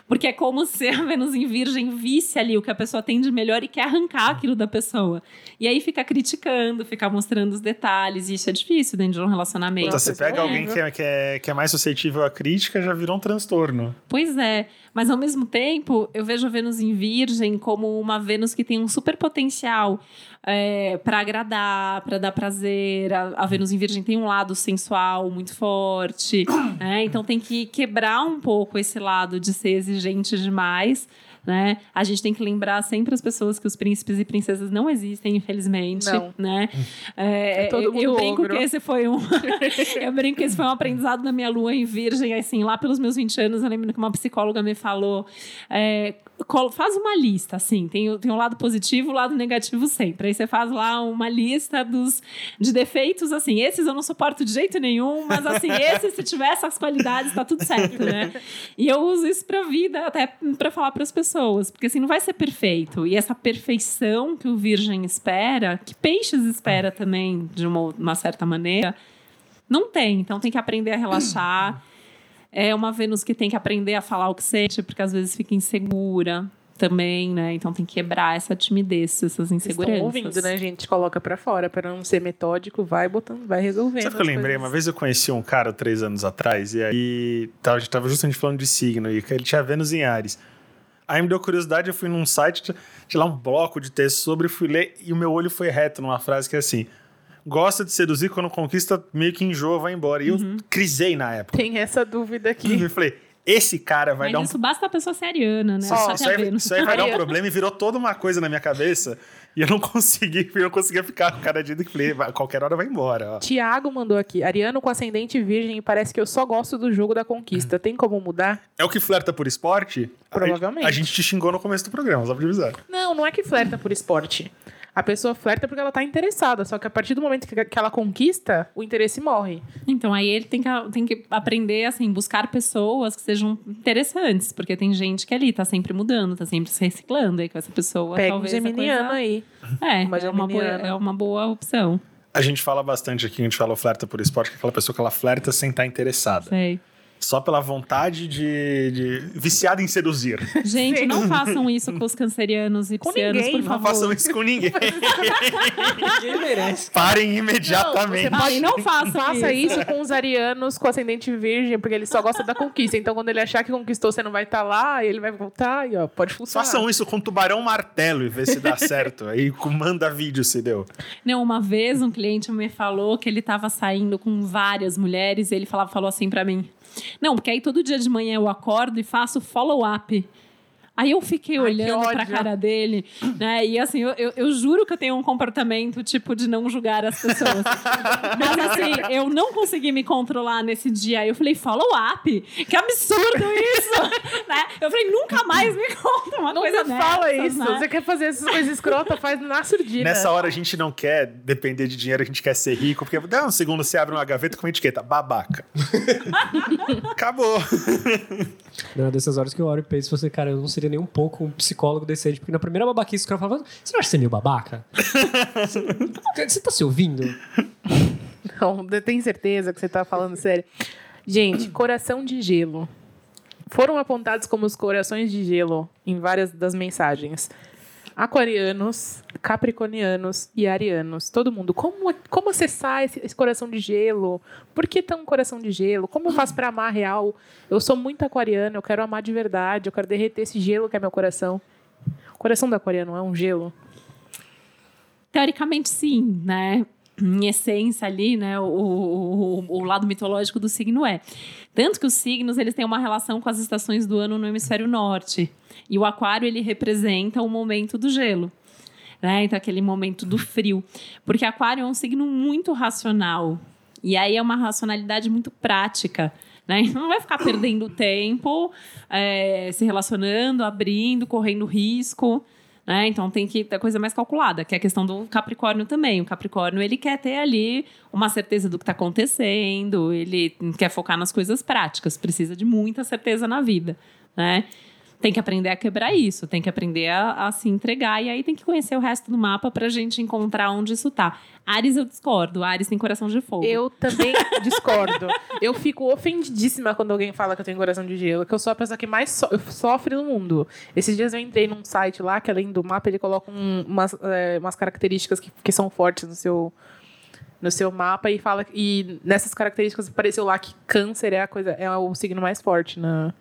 Porque é como se a Vênus em virgem visse ali o que a pessoa tem de melhor e quer arrancar aquilo da pessoa. E aí fica criticando, fica mostrando os detalhes, e isso é difícil dentro de um relacionamento. Então, você pega é. alguém que é, que, é, que é mais suscetível à crítica, já virou um transtorno. Pois é, mas ao mesmo tempo eu vejo a Vênus em Virgem como uma Vênus que tem um super potencial é, para agradar, para dar prazer. A, a Vênus em Virgem tem um lado sensual muito forte, né? então tem que quebrar um pouco esse lado de ser exigente demais. Né? A gente tem que lembrar sempre as pessoas que os príncipes e princesas não existem, infelizmente. Não. Né? É, É todo eu- eu mundo brinco ogro. que esse foi um. eu brinco que esse foi um aprendizado da minha lua em virgem, assim, lá pelos meus 20 anos, eu lembro que uma psicóloga me falou. é, faz uma lista, assim, tem, o- tem um lado positivo e o lado negativo sempre. Aí você faz lá uma lista dos, de defeitos, assim, esses eu não suporto de jeito nenhum, mas assim, esse, se tiver essas qualidades, tá tudo certo, né? E eu uso isso pra vida, até pra falar pras pessoas. pessoas, porque assim não vai ser perfeito. E essa perfeição que o virgem espera, que peixes espera também, de uma, uma certa maneira, não tem. Então tem que aprender a relaxar. É uma Vênus que tem que aprender a falar o que sente, porque às vezes fica insegura também, né? Então tem que quebrar essa timidez, essas inseguranças. Estão ouvindo, né, gente? Coloca pra fora, para não ser metódico, vai botando, vai resolvendo. Sabe o que eu lembrei? coisas. Uma vez eu conheci um cara três anos atrás, e aí a gente tava justamente falando de signo, e ele tinha Vênus em Ares. Aí me deu curiosidade, eu fui num site, tinha- tinha lá um bloco de texto sobre, fui ler, e o meu olho foi reto numa frase que é assim: gosta de seduzir quando conquista, meio que enjoa, vai embora. E eu crisei na época. Tem essa dúvida aqui. E eu falei: esse cara vai Mas dar um isso basta a pessoa ser ariana, né? Só- Só isso, aí, isso aí vai dar um problema e virou toda uma coisa na minha cabeça. E eu não consegui, eu não conseguia ficar com cada dia que falei, "Vai, qualquer hora vai embora. Ó. Tiago mandou aqui. Ariano com ascendente virgem e parece que eu só gosto do jogo da conquista. Tem como mudar? É o que flerta por esporte? Provavelmente. A, a gente te xingou no começo do programa, só pra te avisar. Não, não é que flerta por esporte. A pessoa flerta porque ela tá interessada. Só que a partir do momento que, que ela conquista, o interesse morre. Então, aí ele tem que, tem que aprender, assim, buscar pessoas que sejam interessantes, porque tem gente que ali tá sempre mudando, tá sempre se reciclando, aí com essa pessoa Pega um talvez a geminiano coisa... aí. É, uma é uma, boa, é uma boa opção. A gente fala bastante aqui, a gente fala flerta por esporte, que é aquela pessoa que ela flerta sem estar interessada. Sei. Só pela vontade de, de. viciada em seduzir. Gente, Sim. não façam isso com os cancerianos e Com piscianos, ninguém, por não Não favor. façam isso com ninguém. Ninguém merece. Parem imediatamente. Não, você Ah, e não faça Faça isso. isso com os arianos com ascendente virgem, porque ele só gosta da conquista. Então, quando ele achar que conquistou, você não vai estar lá, ele vai voltar e ó, pode funcionar. Façam isso com tubarão martelo e vê se dá certo. Aí manda vídeo se deu. Não, uma vez um cliente me falou que ele tava saindo com várias mulheres e ele falava, falou assim pra mim: Não, porque aí todo dia de manhã eu acordo e faço follow-up. Aí eu fiquei Ai, olhando pra cara dele, né? E assim, eu, eu, eu juro que eu tenho um comportamento, tipo, de não julgar as pessoas. Mas assim, eu não consegui me controlar nesse dia. Aí eu falei, follow-up? Que absurdo isso! né? Eu falei, nunca mais me conta uma Nunca coisa fala dessas, isso. né? Você quer fazer essas coisas escrotas, faz na surdina. Nessa hora a gente não quer depender de dinheiro, a gente quer ser rico, porque dá um segundo você abre uma gaveta com uma etiqueta, babaca. Acabou. Não, dessas horas que eu olho e penso, você, cara, eu não seria nem um pouco um psicólogo decente, porque na primeira babaquice o cara falava, você não acha que você é meio babaca? você, você tá se ouvindo? Não, eu tenho certeza que você tá falando sério. Gente, coração de gelo. Foram apontados como os corações de gelo em várias das mensagens. Aquarianos, capricornianos e arianos. Todo mundo. Como, como acessar esse, esse coração de gelo? Por que tão coração de gelo? Como eu faço pra amar real? Eu sou muito aquariano, eu quero amar de verdade, eu quero derreter esse gelo que é meu coração. O coração do aquariano é um gelo? Teoricamente, sim, né? Em essência ali, né? O, o, o lado mitológico do signo é. Tanto que os signos, eles têm uma relação com as estações do ano no hemisfério norte. E o aquário, ele representa o momento do gelo. Né? Então, aquele momento do frio. Porque aquário é um signo muito racional. E aí é uma racionalidade muito prática. Né? Não vai ficar perdendo tempo, é, se relacionando, abrindo, correndo risco. Né? Então tem que ter coisa mais calculada, que é a questão do Capricórnio também. O Capricórnio ele quer ter ali uma certeza do que está acontecendo, ele quer focar nas coisas práticas, precisa de muita certeza na vida, né? Tem que aprender a quebrar isso, tem que aprender a, a se entregar e aí tem que conhecer o resto do mapa pra gente encontrar onde isso tá. Ares eu discordo, Ares tem coração de fogo. Eu também discordo. Eu fico ofendidíssima quando alguém fala que eu tenho coração de gelo, que eu sou a pessoa que mais so- sofre no mundo. Esses dias eu entrei num site lá, que além do mapa, ele coloca um- umas, é, umas características que, que são fortes no seu, no seu mapa e fala. E nessas características apareceu lá que câncer é a coisa, é o signo mais forte na.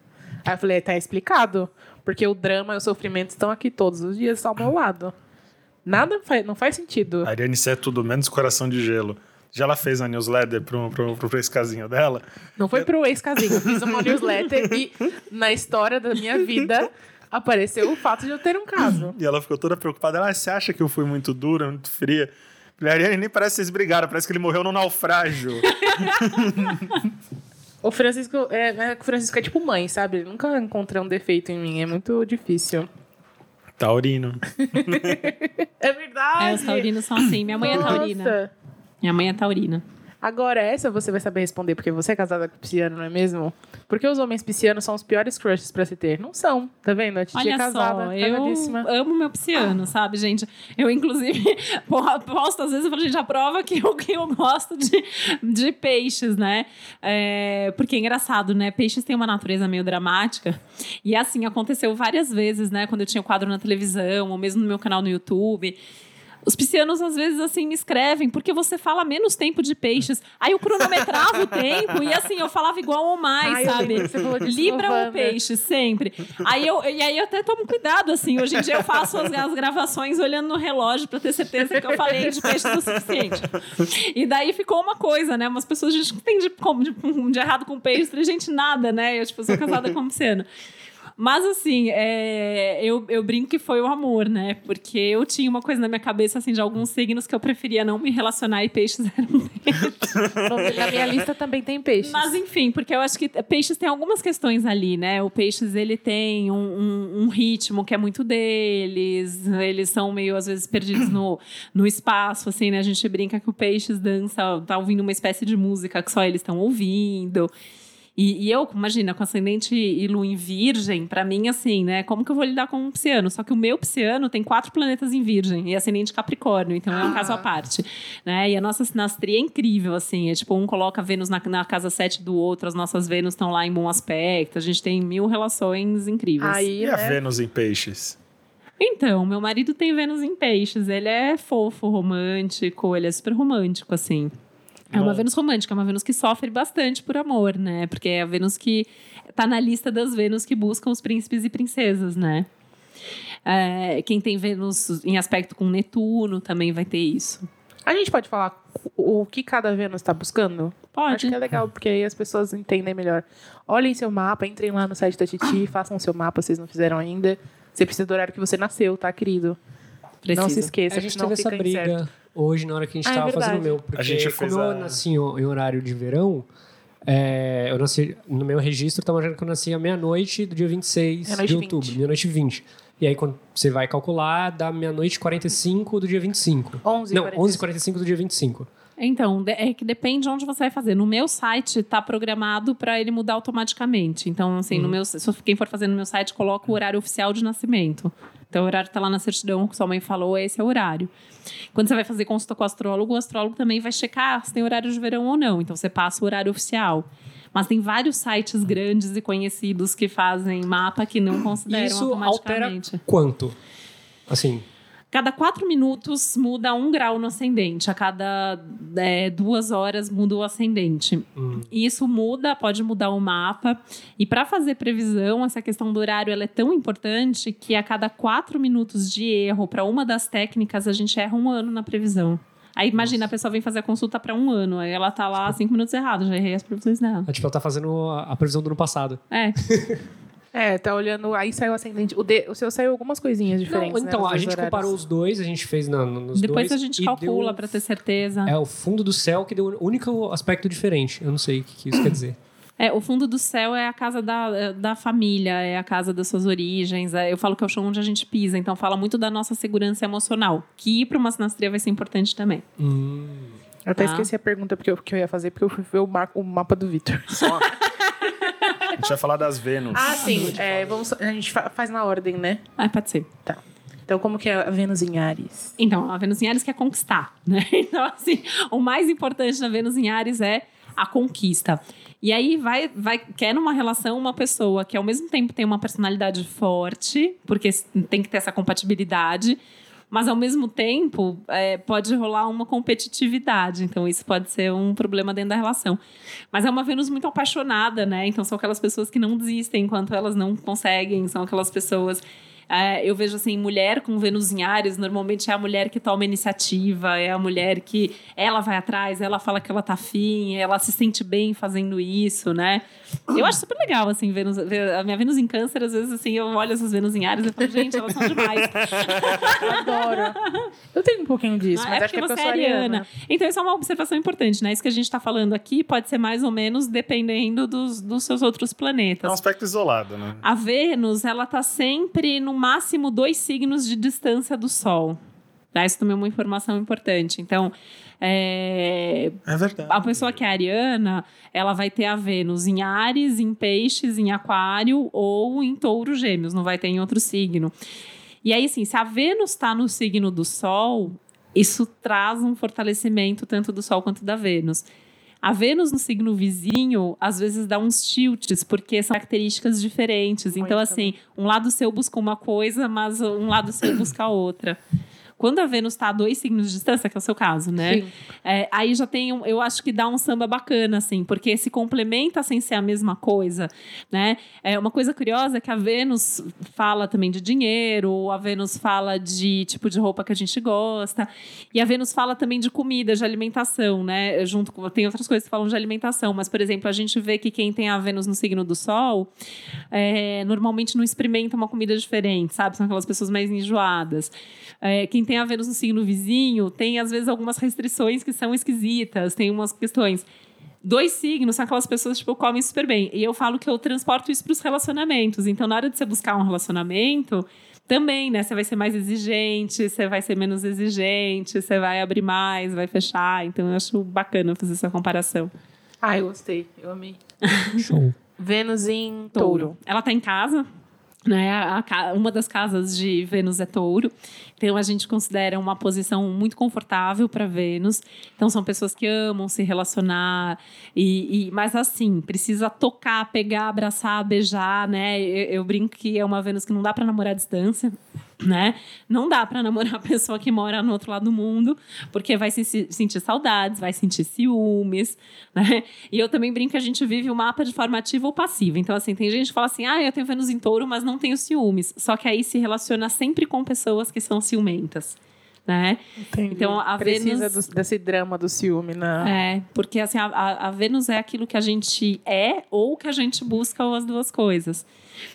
Aí eu falei, tá explicado. Porque o drama e o sofrimento estão aqui todos os dias ao meu lado. Nada faz, não faz sentido. A Ariane Sé é tudo menos coração de gelo. Já ela fez a newsletter pro, pro, pro ex-casinho dela. Não foi pro ex-casinho. Fiz uma newsletter e na história da minha vida apareceu o fato de eu ter um caso. E ela ficou toda preocupada. Ela, "Ah, você acha que eu fui muito dura, muito fria? Ariane, nem parece que vocês brigaram, parece que ele morreu num naufrágio. O Francisco é, é, o Francisco é tipo mãe, sabe? Ele nunca encontrou um defeito em mim. É muito difícil. Taurino. É verdade. É, os taurinos são assim. Minha mãe é taurina. Nossa. Minha mãe é taurina. Agora, essa você vai saber responder, porque você é casada com pisciano, não é mesmo? Porque os homens piscianos são os piores crushes pra se ter. Não são, tá vendo? A tia é casada, só, eu amo meu pisciano, sabe, gente? Eu, inclusive, posto às vezes, eu falo, gente, a prova que eu, que eu gosto de, de peixes, né? É, porque é engraçado, né? Peixes têm uma natureza meio dramática. E assim, aconteceu várias vezes, né? Quando eu tinha quadro na televisão, ou mesmo no meu canal no YouTube. Os piscianos, às vezes, assim, me escrevem, porque você fala menos tempo de peixes. Aí eu cronometrava o tempo e, assim, eu falava igual ou mais, Ai, sabe? Libra ou peixe, sempre. Aí eu, e aí eu até tomo cuidado, assim. Hoje em dia eu faço as, as gravações olhando no relógio pra ter certeza que eu falei de peixe o suficiente. E daí ficou uma coisa, né? Umas pessoas, gente, que tem de, como, de, de errado com peixe? Falei, gente, nada, né? Eu, tipo, sou casada com um pisciano. Mas assim, é, eu, eu brinco que foi o amor, né? Porque eu tinha uma coisa na minha cabeça, assim, de alguns signos que eu preferia não me relacionar e peixes eram deles. Na minha lista também tem peixes. Mas enfim, porque eu acho que peixes tem algumas questões ali, né? O peixes ele tem um, um- um ritmo que é muito deles, eles são meio às vezes perdidos no, no espaço, assim, né? A gente brinca que o peixes dança, tá ouvindo uma espécie de música que só eles estão ouvindo. E, e eu, imagina, com ascendente e lua em virgem, pra mim, assim, né? Como que eu vou lidar com um pisciano? Só que o meu pisciano tem quatro planetas em virgem e ascendente capricórnio, então é um caso à parte, né? E a nossa sinastria é incrível, assim. É tipo, um coloca Vênus na, na casa 7 do outro, as nossas Vênus estão lá em bom aspecto, a gente tem mil relações incríveis. Aí, E a né? Vênus em peixes? Então, meu marido tem Vênus em peixes. Ele é fofo, romântico, ele é super romântico, assim. É uma Bom. Vênus romântica, é uma Vênus que sofre bastante por amor, né? Porque é a Vênus que tá na lista das Vênus que buscam os príncipes e princesas, né? É, quem tem Vênus em aspecto com Netuno também vai ter isso. A gente pode falar o que cada Vênus está buscando? Pode. Acho que é legal, porque aí as pessoas entendem melhor. Olhem seu mapa, entrem lá no site da Titi, façam seu mapa, se vocês não fizeram ainda. Você precisa do horário que você nasceu, tá, querido? Precisa. Não se esqueça, A gente senão teve essa fica briga incerto. Hoje na hora que a gente Ah, é tava fazendo o meu. Porque A gente como fez eu a- nasci em horário de verão, é, eu nasci no meu registro, tá marcando que eu nasci à meia-noite do dia 26 Meia-noite de outubro, 20. meia-noite e 20. E aí, quando você vai calcular, dá meia-noite e 45 do dia 25. 11 Não, 11 e 45 do dia 25. Então, é que depende de onde você vai fazer. No meu site tá programado para ele mudar automaticamente. Então, assim, Uhum. no meu, se quem for fazer no meu site, coloca o horário oficial de nascimento. Então, o horário tá lá na certidão que sua mãe falou, esse é o horário. Quando você vai fazer consulta com o astrólogo, o astrólogo também vai checar se tem horário de verão ou não. Então, você passa o horário oficial. Mas tem vários sites grandes e conhecidos que fazem mapa que não consideram Isso altera automaticamente. quanto? Assim, Cada quatro minutos muda um grau no ascendente. A cada é, duas horas muda o ascendente. E isso muda, pode mudar o mapa. E para fazer previsão, essa questão do horário ela é tão importante que a cada quatro minutos de erro para uma das técnicas, a gente erra um ano na previsão. Aí imagina, a pessoa vem fazer a consulta para um ano, aí ela tá lá cinco minutos errado, já errei as previsões dela. é tipo, ela tá fazendo a previsão do ano passado. É, É, tá olhando. Aí saiu o ascendente. O, de, o seu saiu algumas coisinhas diferentes. Não, então, né, a gente horários. comparou os dois, a gente fez na, no- nos depois dois. a gente calcula para ter certeza. É o fundo do céu que deu o único aspecto diferente. Eu não sei o que, que isso quer dizer. É, o fundo do céu é a casa da, da família, é a casa das suas origens. é- eu falo que é o chão onde a gente pisa, então fala muito da nossa segurança emocional, que ir para uma sinastria vai ser importante também. Hum. Eu até Tá. esqueci a pergunta porque eu, que eu ia fazer, porque eu fui ver o, mar- o mapa do Vitor. Só... a gente vai falar das Vênus. Ah, sim. É, vamos, a gente fa- faz na ordem, né? Ah, pode ser. Tá. Então, como que é a Vênus em Ares? Então, a Vênus em Ares quer conquistar, né? Então, assim, o mais importante na Vênus em Ares é a conquista. E aí vai, vai quer numa relação uma pessoa que ao mesmo tempo tem uma personalidade forte, porque tem que ter essa compatibilidade, mas ao mesmo tempo é, pode rolar uma competitividade. Então, isso pode ser um problema dentro da relação. Mas é uma Vênus muito apaixonada, né? Então, são aquelas pessoas que não desistem enquanto elas não conseguem, são aquelas pessoas. É, eu vejo assim, mulher com Vênus em Ares, normalmente é a mulher que toma iniciativa, é a mulher que ela vai atrás, ela fala que ela tá afim, ela se sente bem fazendo isso, né? Eu acho super legal, assim, Vênus, ver- a minha Vênus em Câncer, às vezes, assim, eu olho essas Vênus em Ares e falo, gente, elas são demais. Adoro. Eu tenho um pouquinho disso, Não, mas é acho que porque é você eu é sou ariana. ariana. Então, isso é uma observação importante, né? Isso que a gente está falando aqui pode ser mais ou menos dependendo dos, dos seus outros É um planetas. aspecto isolado, né? A Vênus, ela tá sempre no máximo dois signos de distância do Sol. Tá? Isso também é uma informação importante. Então, é, É verdade. a pessoa que é ariana, ela vai ter a Vênus em Ares, em Peixes, em Aquário ou em Touro Gêmeos, não vai ter em outro signo. E aí, assim, se a Vênus está no signo do Sol, isso traz um fortalecimento tanto do Sol quanto da Vênus. A Vênus no signo vizinho, às vezes dá uns tilts, porque são características diferentes. Então, Muito assim, um lado seu busca uma coisa, mas um lado seu busca outra. Quando a Vênus está a dois signos de distância, que é o seu caso, né? Sim. É, aí já tem, um, eu acho que dá um samba bacana, assim, porque se complementa sem ser a mesma coisa, né? É uma coisa curiosa é que a Vênus fala também de dinheiro, a Vênus fala de tipo de roupa que a gente gosta, e a Vênus fala também de comida, de alimentação, né? Junto com, tem outras coisas que falam de alimentação, mas, por exemplo, a gente vê que quem tem a Vênus no signo do Sol, é, normalmente não experimenta uma comida diferente, sabe? São aquelas pessoas mais enjoadas. É, quem tem a Vênus no signo vizinho tem, às vezes, algumas restrições que são esquisitas, tem umas questões. Dois signos são aquelas pessoas tipo, comem super bem. E eu falo que eu transporto isso para os relacionamentos. Então, na hora de você buscar um relacionamento, também, né? Você vai ser mais exigente, você vai ser menos exigente, você vai abrir mais, vai fechar. Então, eu acho bacana fazer essa comparação. Ah, eu gostei. Eu amei. Show. Vênus em touro. Ela tá em casa, né? A ca- uma das casas de Vênus é touro. Então a gente considera uma posição muito confortável para Vênus. Então são pessoas que amam se relacionar e, e- mas assim precisa tocar, pegar, abraçar, beijar, né? Eu, eu brinco que é uma Vênus que não dá para namorar à distância. Né? Não dá para namorar a pessoa que mora no outro lado do mundo, porque vai se, se- sentir saudades, vai sentir ciúmes, né? E eu também brinco que a gente vive o mapa de forma ativa ou passiva. Então, assim, tem gente que fala assim: ah, eu tenho Vênus em touro, mas não tenho ciúmes. Só que aí se relaciona sempre com pessoas que são ciumentas. Né? Entendi. Então, a Precisa Vênus- do- desse drama do ciúme na. É, porque assim, a, a- a Vênus é aquilo que a gente é ou que a gente busca, ou as duas coisas.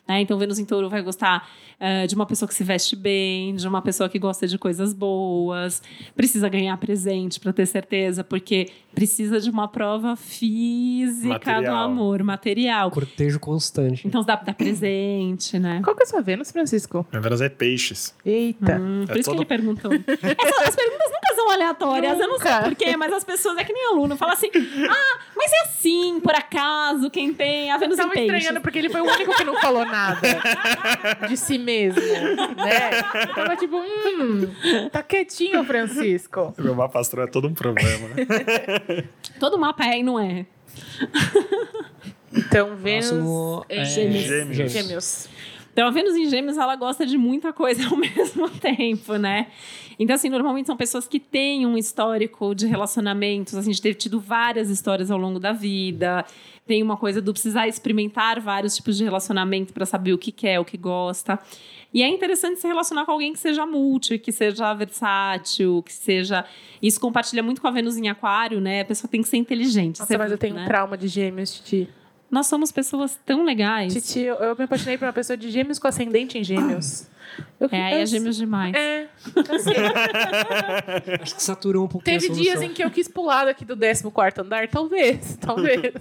Né? Então, Vênus em touro vai gostar eh, de uma pessoa que se veste bem, de uma pessoa que gosta de coisas boas, precisa ganhar presente para ter certeza, porque precisa de uma prova física do Material. amor, material. Cortejo constante. Então, dá, dá presente, né? Qual que é a sua Vênus, Francisco? Minha Vênus é peixes. Eita. Hum, por É isso todo- que ele perguntou. Essa- as perguntas nunca são aleatórias, eu não sei Nunca. porquê, mas as pessoas é que nem aluno, fala assim: ah, mas é assim, por acaso, quem tem a Vênus em Tava peixes. estranhando porque ele foi o único que não falou nada de si mesmo, né? Tava tipo, hum, tá quietinho, Francisco. Meu mapa astral é todo um problema, né? Todo mapa é e não é. Então, Vênus Próximo em é Gêmeos. Gêmeos. Gêmeos. Então, a Vênus em Gêmeos, ela gosta de muita coisa ao mesmo tempo, né? Então, assim, normalmente são pessoas que têm um histórico de relacionamentos. A gente teve tido várias histórias ao longo da vida. Tem uma coisa do precisar experimentar vários tipos de relacionamento para saber o que quer, o que gosta. E é interessante se relacionar com alguém que seja multi, que seja versátil, que seja. Isso compartilha muito com a Vênus em Aquário, né? A pessoa tem que ser inteligente. Nossa, Você- mas eu tenho né? um trauma de gêmeos, Titi. Nós somos pessoas tão legais. Titi, eu, eu me apaixonei por uma pessoa de gêmeos com ascendente em gêmeos. Eu, É, aí eu- é gêmeos demais. É, assim, Acho que saturou um pouquinho teve a dias em que eu quis pular daqui do 14 andar, talvez, talvez.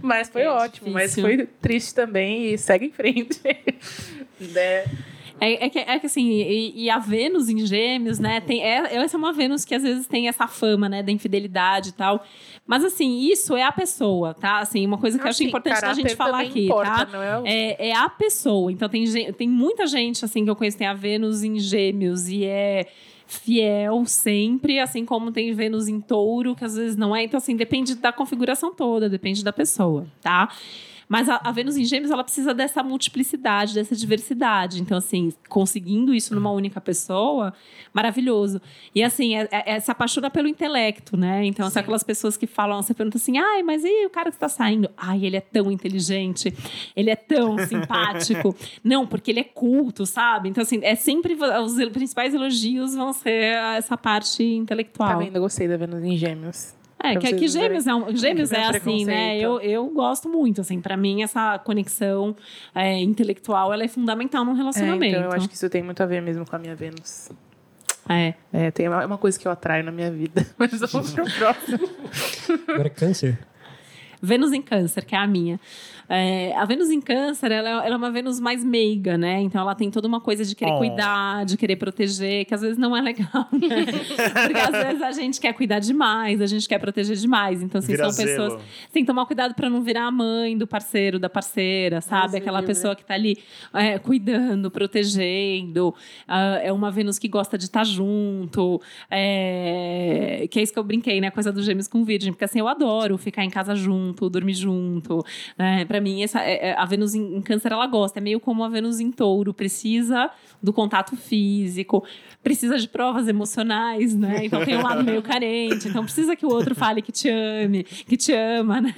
Mas foi É ótimo, mas difícil. foi triste também e segue em frente. né? É, é que, é que assim, e, e a Vênus em Gêmeos, né? Tem, é, essa é uma Vênus que às vezes tem essa fama, né, da infidelidade e tal. Mas assim, isso é a pessoa, tá? Assim, uma coisa que eu acho Assim, importante da caráter gente falar aqui, importa, tá? não é o- É, é a pessoa. Então tem, tem muita gente assim que eu conheço tem a Vênus em Gêmeos e é fiel sempre, assim como tem Vênus em Touro, que às vezes não é. Então assim, depende da configuração toda, depende da pessoa, tá? Mas a, a Vênus em Gêmeos, ela precisa dessa multiplicidade, dessa diversidade. Então, assim, conseguindo isso numa única pessoa, maravilhoso. E, assim, é, é- é- se apaixona pelo intelecto, né? Então, são aquelas pessoas que falam, você pergunta assim, ai, mas e o cara que está saindo? Ai, ele é tão inteligente, ele é tão simpático. Não, porque ele é culto, sabe? Então, assim, é sempre, os principais elogios vão ser essa parte Tá intelectual. vendo? Eu gostei da Vênus em gêmeos. É, que, que gêmeos é, um- gêmeos é é assim, né? Eu, eu gosto muito, assim. Pra mim, essa conexão é, intelectual, ela é fundamental num É, relacionamento. então eu acho que isso tem muito a ver mesmo com a minha Vênus. É. É, tem uma, é uma coisa que eu atraio na minha vida. Mas vamos pro próximo. Agora é câncer. Vênus em Câncer, que é a minha. É, a Vênus em Câncer, ela, é, ela, é uma Vênus mais meiga, né? Então ela tem toda uma coisa de querer oh. cuidar, de querer proteger, que às vezes não é legal, né? Porque às vezes a gente quer cuidar demais, a gente quer proteger demais. Então, assim, Vira são zelo. pessoas. Tem que tomar cuidado para não virar a mãe do parceiro, da parceira, sabe? Aquela pessoa que tá ali é, cuidando, protegendo. Uh, é uma Vênus que gosta de estar tá junto. É, que é isso que eu brinquei, né? Coisa do Gêmeos com Virgem. Porque assim, eu adoro ficar em casa junto, dormir junto. Né? Para mim, essa, é, é, a Vênus em, em Câncer, ela gosta. É meio como a Vênus em Touro. Precisa do contato físico, precisa de provas emocionais, né? Então tem um lado meio carente. Então precisa que o outro fale que te ame, que te ama, né?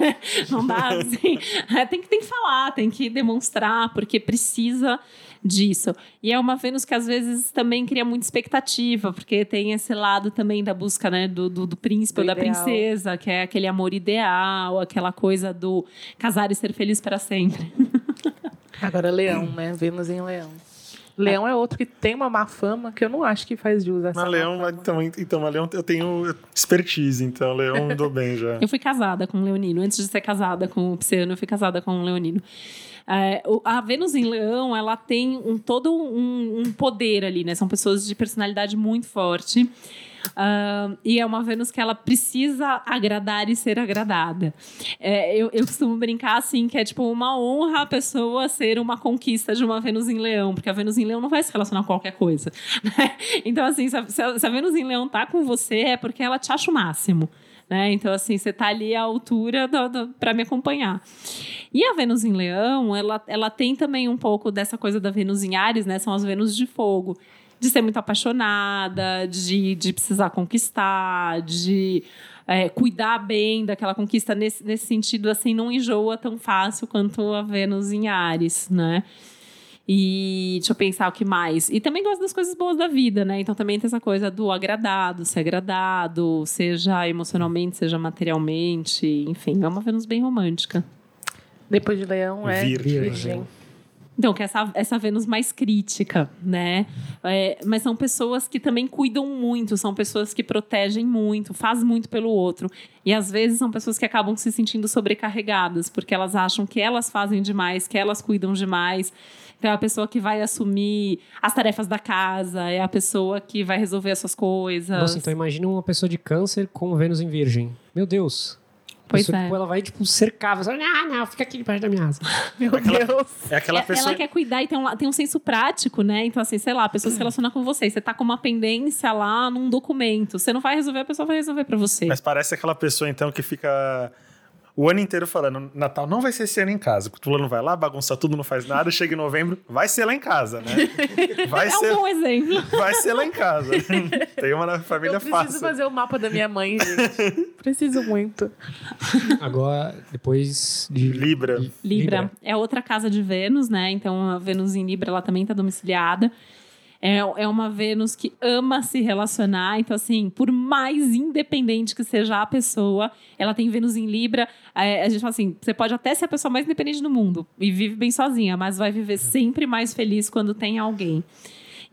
Não dá assim. É, tem, que, tem que falar, tem que demonstrar, porque precisa disso. E é uma Vênus que às vezes também cria muita expectativa, porque tem esse lado também da busca né, do, do, do príncipe ou da princesa, que é aquele amor ideal, aquela coisa do casar e ser feliz para sempre. Agora, Leão, né? Vênus em Leão. Leão é outro que tem uma má fama que eu não acho que faz jus a essa. Mas Leão, então, então, Leão eu tenho expertise, então Leão andou bem já. eu fui casada com o Leonino. Antes de ser casada com o Pseano, eu fui casada com o Leonino. É, a Vênus em Leão, ela tem um, todo um, um, poder ali, né? São pessoas de personalidade muito forte. Uh, e é uma Vênus que ela precisa agradar e ser agradada. É, eu, eu costumo brincar assim, que é tipo uma honra a pessoa ser uma conquista de uma Vênus em Leão, porque a Vênus em Leão não vai se relacionar com qualquer coisa. Né? Então, assim, se a, se a Vênus em Leão tá com você, é porque ela te acha o máximo. Né? Então, assim, você tá ali à altura para me acompanhar. E a Vênus em Leão, ela, ela tem também um pouco dessa coisa da Vênus em Ares, né? São as Vênus de fogo. De ser muito apaixonada, de, de precisar conquistar, de é, cuidar bem daquela conquista nesse, nesse sentido, assim, não enjoa tão fácil quanto a Vênus em Ares, né? E deixa eu pensar o que mais. E também gosto das coisas boas da vida, né? Então também tem essa coisa do agradado, ser agradado, seja emocionalmente, seja materialmente, enfim, é uma Vênus bem romântica. Depois de Leão é Virgem. Virgem. Então, que é essa, essa Vênus mais crítica, né? É, mas são pessoas que também cuidam muito, são pessoas que protegem muito, fazem muito pelo outro. E às vezes são pessoas que acabam se sentindo sobrecarregadas, porque elas acham que elas fazem demais, que elas cuidam demais. Então, é a pessoa que vai assumir as tarefas da casa, é a pessoa que vai resolver as suas coisas. Nossa, então imagina uma pessoa de câncer com Vênus em Virgem. Meu Deus. Pois pessoa, é. Tipo, ela vai, tipo, cercar. Você fala, ah, não, fica aqui debaixo da minha asa. Meu aquela, Deus. É aquela pessoa... Ela quer cuidar e tem um, tem um senso prático, né? Então, assim, sei lá, a pessoa se relaciona com você. Você tá com uma pendência lá num documento. Você não vai resolver, a pessoa vai resolver pra você. Mas parece aquela pessoa, então, que fica o ano inteiro falando, Natal não vai ser esse ano em casa. O fulano vai lá, bagunça tudo, não faz nada, chega em novembro, vai ser lá em casa, né? Vai é ser, um bom exemplo. Vai ser lá em casa. Tem uma na família fácil. Eu preciso fazer o mapa da minha mãe, gente. preciso muito. Agora, depois de... Libra. Libra. Libra. É outra casa de Vênus, né? Então, a Vênus em Libra, ela também está domiciliada. É, é uma Vênus que ama se relacionar. Então, assim, por mais independente que seja a pessoa, ela tem Vênus em Libra. É, a gente fala assim: você pode até ser a pessoa mais independente do mundo e vive bem sozinha, mas vai viver sempre mais feliz quando tem alguém.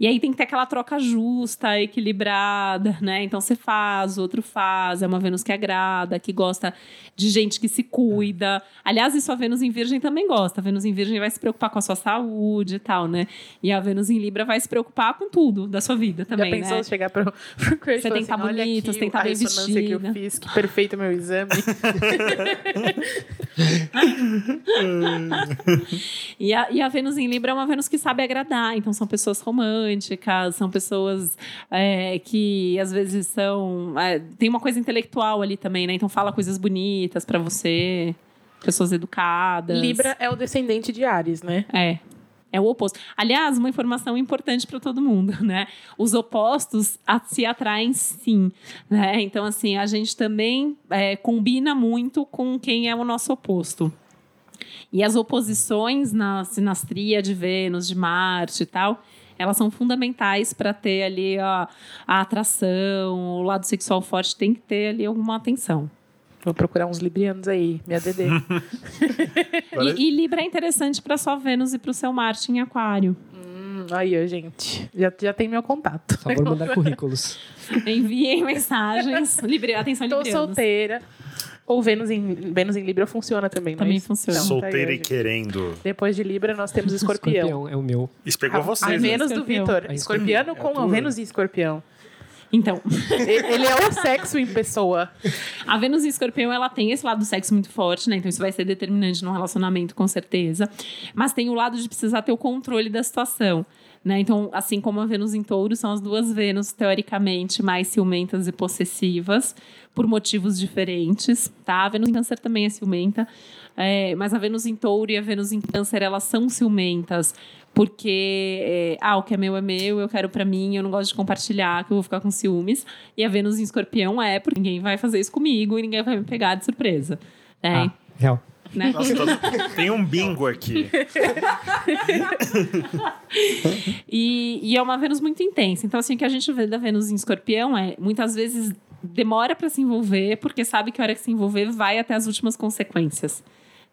E aí tem que ter aquela troca justa, equilibrada, né? Então você faz, o outro faz, é uma Vênus que agrada, que gosta de gente que se cuida. Aliás, isso a Vênus em Virgem também gosta. A Vênus em Virgem vai se preocupar com a sua saúde e tal, né? E a Vênus em Libra vai se preocupar com tudo da sua vida também, Já pensou né? chegar pro, pro Você tem que estar assim, bonita, você tem que estar bem vestida. que eu fiz, que perfeito meu exame. e, a, e a Vênus em Libra é uma Vênus que sabe agradar. Então são pessoas românticas, românticas, são pessoas é, que às vezes são. É, tem uma coisa intelectual ali também, né? Então fala coisas bonitas para você, pessoas educadas. Libra é o descendente de Ares, né? É. É o oposto. Aliás, uma informação importante para todo mundo, né? Os opostos se atraem sim, né? Então, assim, a gente também é, combina muito com quem é o nosso oposto. E as oposições na sinastria de Vênus, de Marte e tal, elas são fundamentais para ter ali a, a atração, o lado sexual forte tem que ter ali alguma atenção. Vou procurar uns librianos aí, minha DD. e, e, Libra é interessante para sua Vênus e para o seu Marte em Aquário. Hum, aí, gente. Já, já tem meu contato. Por favor, mandar currículos. Enviem mensagens. Libra, atenção, Tô solteira. Ou Vênus em, Vênus em Libra funciona também, é Também isso? funciona. Então, tá aí, Solteira e gente. querendo. Depois de Libra, nós temos Escorpião. é o meu. Isso pegou A, vocês, a né? Vênus do Escorpião. Vitor. A Escorpiano com tua. a Vênus e Escorpião. Então, Ele é o sexo em pessoa. a Vênus em Escorpião, ela tem esse lado do sexo muito forte, né? Então isso vai ser determinante num relacionamento, com certeza. Mas tem o lado de precisar ter o controle da situação. Né? Então, assim como a Vênus em touro, são as duas Vênus, teoricamente, mais ciumentas e possessivas, por motivos diferentes, tá? A Vênus em câncer também é ciumenta, é, mas a Vênus em touro e a Vênus em câncer, elas são ciumentas, porque, é, ah, o que é meu é meu, eu quero pra mim, eu não gosto de compartilhar, que eu vou ficar com ciúmes. E a Vênus em escorpião é, porque ninguém vai fazer isso comigo e ninguém vai me pegar de surpresa. né? Ah, real. Né? Nossa, tem um bingo aqui. E, e é uma Vênus muito intensa. Então, assim, o que a gente vê da Vênus em escorpião é, muitas vezes, demora para se envolver, porque sabe que a hora que se envolver vai até as últimas consequências.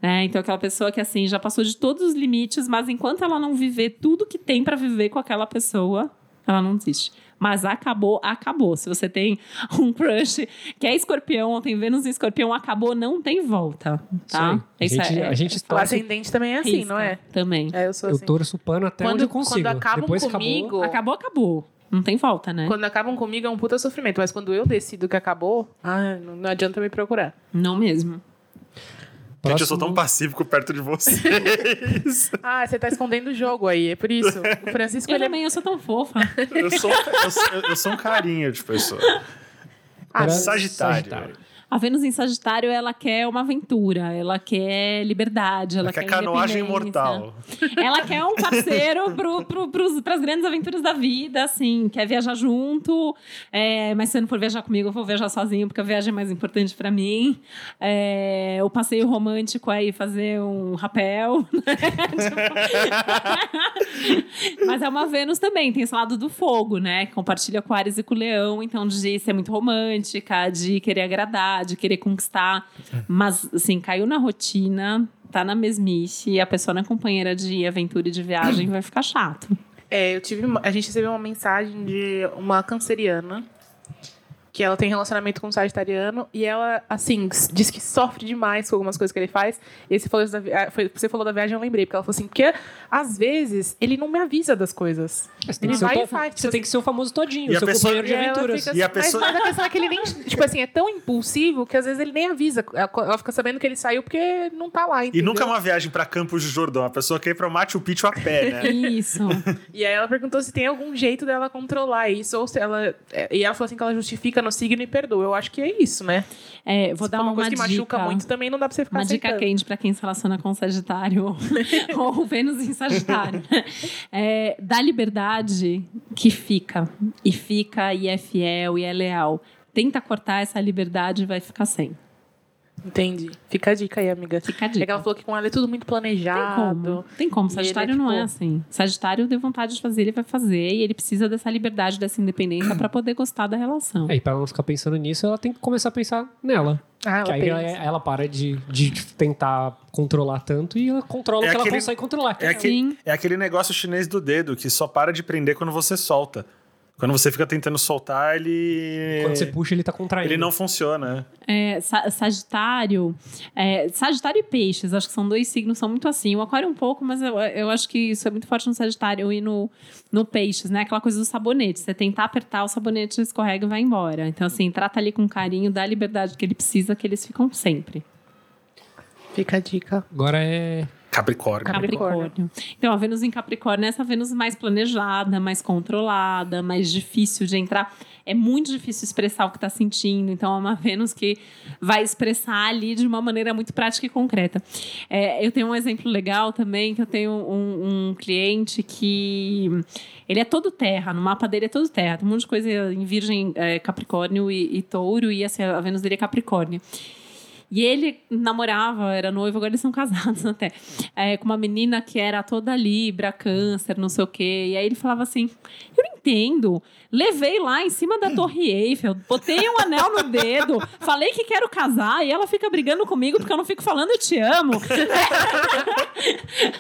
Né? Então, aquela pessoa que, assim, já passou de todos os limites, mas enquanto ela não viver tudo que tem para viver com aquela pessoa, ela não desiste. Mas acabou, acabou. Se você tem um crush que é escorpião ou tem Vênus em escorpião, acabou, não tem volta. Tá? Isso aí. A gente, a gente O torce, ascendente também é assim, risca não é? Também. É, eu sou eu assim. torço o pano até Quando- onde eu consigo. quando acabam Depois comigo- Acabou, acabou. Não tem volta, né? Quando acabam comigo é um puta sofrimento, mas quando eu decido que acabou, ah, não, não adianta me procurar. Não mesmo. Acabou. Gente, eu sou tão pacífico perto de vocês. Ah, você tá escondendo o jogo aí, é por isso. O Francisco, Eu ele é... também, eu sou tão fofa. Eu sou, eu, sou, eu sou um carinho de pessoa. Ah, Era Sagitário. A Vênus em Sagitário, ela quer uma aventura, ela quer liberdade, ela, Ela quer canoagem independência. mortal. Ela quer um parceiro pro, pro, pros, pras grandes aventuras da vida, assim, quer viajar junto. é, mas se não for viajar comigo, eu vou viajar sozinho, porque a viagem é mais importante pra mim. É, o passeio romântico ir fazer um rapel. né? Tipo- mas é uma Vênus também, tem esse lado do fogo, né? Compartilha com Ares e com o Leão, então de ser muito romântica, de querer agradar, de querer conquistar. Mas, assim, caiu na rotina, tá na mesmice, a pessoa não é companheira de aventura e de viagem, vai ficar chato. É, eu tive a gente recebeu uma mensagem de uma canceriana que ela tem relacionamento com um sagitariano e ela, assim, diz que sofre demais com algumas coisas que ele faz. E você falou, da, ah, foi- você falou da viagem, eu lembrei, porque ela falou assim, porque às vezes ele não me avisa das coisas. Você tem, Ele que ser o vai e faz, você tipo tem que ser o famoso todinho, E a seu pessoa- companheiro de E aventuras. fica E a assim, mas- pessoa- Mas, a questão é que ele nem, tipo assim, é tão impulsivo que às vezes ele nem avisa. Ela fica sabendo que ele saiu porque não tá lá, E entendeu? nunca é uma viagem pra Campos de Jordão. A pessoa quer ir pra Machu Picchu a pé, né? Isso. E aí ela perguntou se tem algum jeito dela controlar isso, ou se ela. é, E ela falou assim que ela justifica no signo e perdoa. Eu acho que é isso, né? É, vou Se dar uma, uma coisa que dica. machuca muito, também não dá pra você ficar Uma dica aceitando. quente para quem se relaciona com Sagitário ou Vênus em Sagitário. É, dá liberdade que fica. E fica, e é fiel, e é leal. Tenta cortar essa liberdade e vai ficar sem. Entendi. Fica a dica aí, amiga. Fica a É que dica. ela falou que com ela é tudo muito Tem planejado. como. Tem como. Ele é, Sagitário não é tipo- assim. Sagitário deu vontade de fazer, ele vai fazer. E ele precisa dessa liberdade, dessa independência para poder gostar da relação. É, e pra ela não ficar pensando nisso, ela tem que começar a pensar nela. Ah, que ela aí ela, ela para de, de tentar controlar tanto e ela controla É o que aquele- ela consegue controlar. É é- aquele, Sim. é aquele negócio chinês do dedo que só para de prender quando você solta. Quando você fica tentando soltar, ele. Quando você puxa, ele tá contraindo. Ele não funciona. É, sa- sagitário, é, Sagitário e Peixes, acho que são dois signos são muito assim. O Aquário um pouco, mas eu, eu acho que isso é muito forte no Sagitário e no, no Peixes, né? Aquela coisa do sabonete. Você tentar apertar, o sabonete escorrega e vai embora. Então, assim, trata ali com carinho, dá a liberdade que ele precisa, que eles ficam sempre. Fica a dica. Agora é. Capricórnio. Capricórnio. Então, a Vênus em Capricórnio é essa Vênus mais planejada, mais controlada, mais difícil de entrar. É muito difícil expressar o que está sentindo. Então, é uma Vênus que vai expressar ali de uma maneira muito prática e concreta. É, eu tenho um exemplo legal também, que eu tenho um, um cliente que... Ele é todo terra, no mapa dele é todo terra. Tem um monte de coisa em Virgem, é, Capricórnio e, e Touro, e assim, a Vênus dele é Capricórnio. E ele namorava, era noivo, agora eles são casados até, é, com uma menina que era toda Libra, câncer, não sei o quê. E aí ele falava assim: Eu não entendo. Levei lá em cima da Torre Eiffel, botei um anel no dedo, falei que quero casar, e ela fica brigando comigo porque eu não fico falando eu te amo.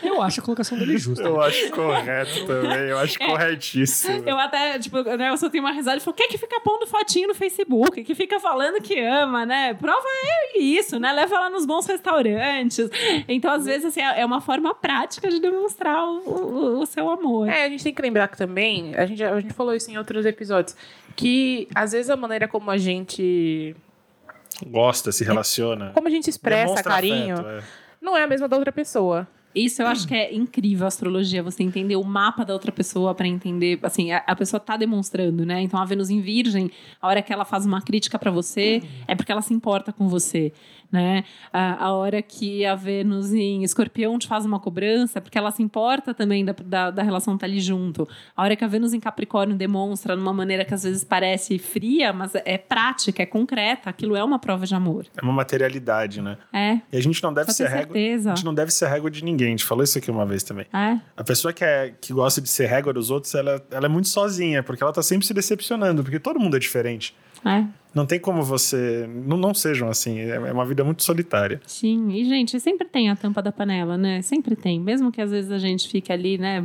Eu acho a colocação dele justa. Eu acho correto também, eu acho corretíssimo. Eu até, tipo, né, eu só tenho uma risada e falo, quer que fica pondo fotinho no Facebook, que fica falando que ama, né? Prova é isso, né? Leva ela nos bons restaurantes. Então, às vezes, assim, é uma forma prática de demonstrar o, o, o seu amor. É, a gente tem que lembrar que também, a gente, a gente falou isso em outros episódios, que às vezes a maneira como a gente gosta, se relaciona. Como a gente expressa carinho, afeto, é. não é a mesma da outra pessoa. Isso eu acho que é incrível a astrologia, você entender o mapa da outra pessoa para entender, assim, a, a, pessoa tá demonstrando, né? Então a Vênus em Virgem, a hora que ela faz uma crítica para você, é porque ela se importa com você né? A, a hora que a Vênus em Escorpião te faz uma cobrança, porque ela se importa também da, da, da relação estar tá ali junto. A hora que a Vênus em Capricórnio demonstra de uma maneira que às vezes parece fria, mas é prática, é concreta, aquilo é uma prova de amor. É uma materialidade, né? É. E a gente não deve ser régua. A gente não deve ser régua de ninguém. A gente falou isso aqui uma vez também. É. A pessoa que, é, que gosta de ser régua dos outros, ela, ela é muito sozinha, porque ela tá sempre se decepcionando, porque todo mundo é diferente. É. Não tem como você. Não, não sejam assim. É, é uma vida muito solitária. Sim, e gente, sempre tem a tampa da panela, né? Sempre tem. Mesmo que às vezes a gente fique ali, né,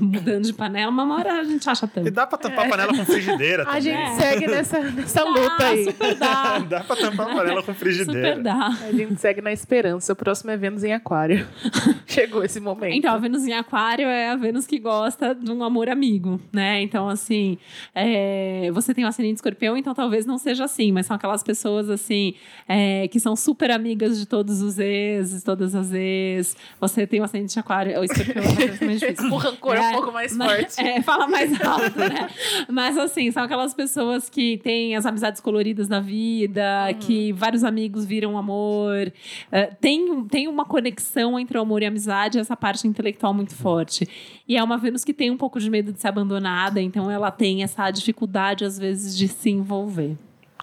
mudando de panela, uma hora a gente acha tampa. E dá pra tampar é. a panela com frigideira também. A gente segue nessa, nessa dá, luta aí. Super dá. dá pra tampar a panela com frigideira. Super dá. A gente segue na esperança. O próximo é Vênus em Aquário. Chegou esse momento. Então, a Vênus em Aquário é a Vênus que gosta de um amor amigo, né? Então, assim, é... você tem um ascendente escorpião, então talvez não seja assim, mas são aquelas pessoas assim é, que são super amigas de todos os ex, todas as ex. Você tem um ascendente aquário, o escorpião é mais difícil. o rancor é, um pouco mais mas, forte. É, fala mais alto, né? Mas assim, são aquelas pessoas que têm as amizades coloridas na vida, uhum. que vários amigos viram amor. Uh, tem, tem uma conexão entre o amor e a amizade, essa parte intelectual muito forte. E é uma Vênus que tem um pouco de medo de ser abandonada, então ela tem essa dificuldade, às vezes, de se envolver.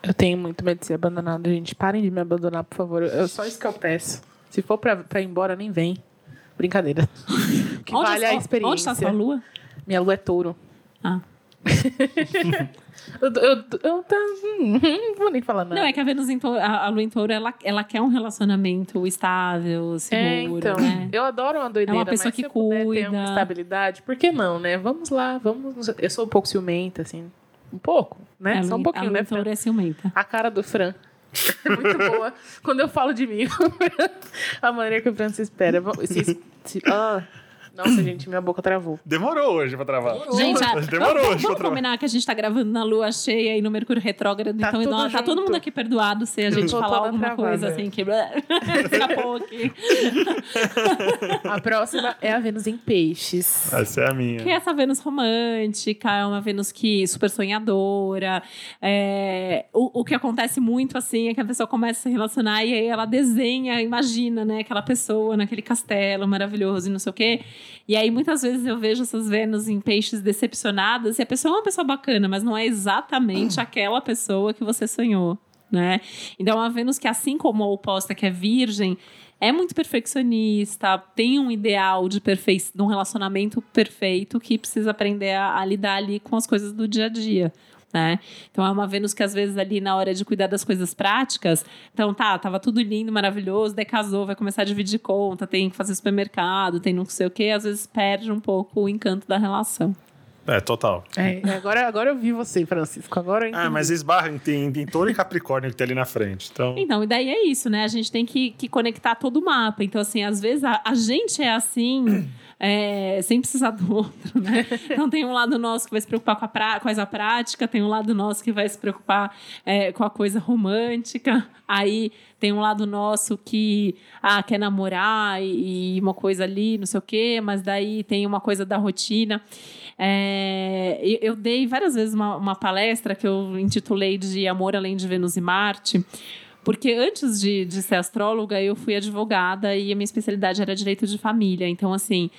Eu tenho muito medo de ser abandonado, gente. Parem de me abandonar, por favor. É só isso que eu peço. Se for pra, pra ir embora, nem vem. Brincadeira. que onde vale a experiência. Onde está sua lua? Minha lua é touro. Ah. eu, eu, eu, tá, não vou nem falar nada. Não, é que a Vênus em touro, a, a Lua em touro, ela, ela quer um relacionamento estável, seguro, é, então, né? Eu adoro uma doideira, é uma pessoa que cuida. ter uma estabilidade, por que não, né? Vamos lá, vamos... Eu sou um pouco ciumenta, assim. Um pouco, né? É, Só um pouquinho, né, Fran? É ciumenta. A cara do Fran. É muito boa. Quando eu falo de mim, a maneira que o Fran se espera. Se, se, ah, nossa, gente, minha boca travou. Demorou hoje pra travar. Gente, a, demorou vamos, hoje vamos pra combinar que a gente tá gravando na lua cheia e no Mercúrio retrógrado. Tá então, não, tá todo mundo aqui perdoado se a gente falar alguma travada. coisa assim que escapou aqui. A próxima é a Vênus em Peixes. Essa é a minha. Que é essa Vênus romântica, é uma Vênus que super sonhadora. É, o, o que acontece muito assim é que a pessoa começa a se relacionar e aí ela desenha, imagina, né, aquela pessoa naquele castelo maravilhoso e não sei o quê. E aí, muitas vezes, eu vejo essas Vênus em peixes decepcionadas, e a pessoa é uma pessoa bacana, mas não é exatamente aquela pessoa que você sonhou, né? Então, a Vênus que, assim como a oposta, que é virgem, é muito perfeccionista, tem um ideal de, perfe... de um relacionamento perfeito que precisa aprender a, a lidar ali com as coisas do dia a dia né? Então é uma Vênus que às vezes ali na hora de cuidar das coisas práticas, então tá, tava tudo lindo, maravilhoso, daí casou, vai começar a dividir conta, tem que fazer supermercado, tem não sei o quê, às vezes perde um pouco o encanto da relação. É, total. É, agora, agora eu vi você, Francisco. Agora Ah, mas esbarra em, em, em touro e capricórnio que tem ali na frente. Então, então e daí é isso, né? A gente tem que, que conectar todo o mapa. Então, assim, às vezes a, a gente é assim é, sem precisar do outro, né? Então tem um lado nosso que vai se preocupar com a pra, coisa prática, tem um lado nosso que vai se preocupar é, com a coisa romântica, aí tem um lado nosso que ah, quer namorar e, e uma coisa ali, não sei o quê, mas daí tem uma coisa da rotina. É, eu dei várias vezes uma, uma palestra que eu intitulei de Amor Além de Vênus e Marte, porque antes de, de ser astróloga, eu fui advogada e a minha especialidade era direito de família. Então, assim,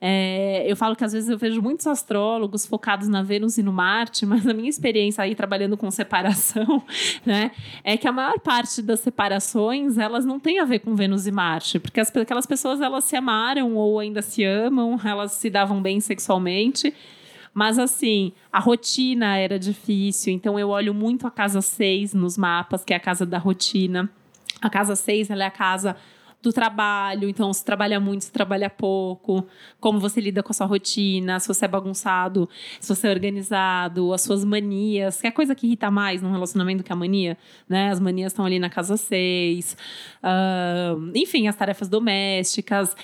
é, eu falo que às vezes eu vejo muitos astrólogos focados na Vênus e no Marte, mas a minha experiência aí trabalhando com separação, né, é que a maior parte das separações elas não tem a ver com Vênus e Marte, porque as, aquelas pessoas elas se amaram ou ainda se amam, elas se davam bem sexualmente mas assim, a rotina era difícil, então eu olho muito a casa 6 nos mapas, que é a casa da rotina. A casa 6 ela é a casa do trabalho, então se trabalha muito, se trabalha pouco, como você lida com a sua rotina, se você é bagunçado, se você é organizado, as suas manias, que é a coisa que irrita mais num relacionamento que a mania, né? As manias estão ali na casa 6. Uh, enfim, as tarefas domésticas.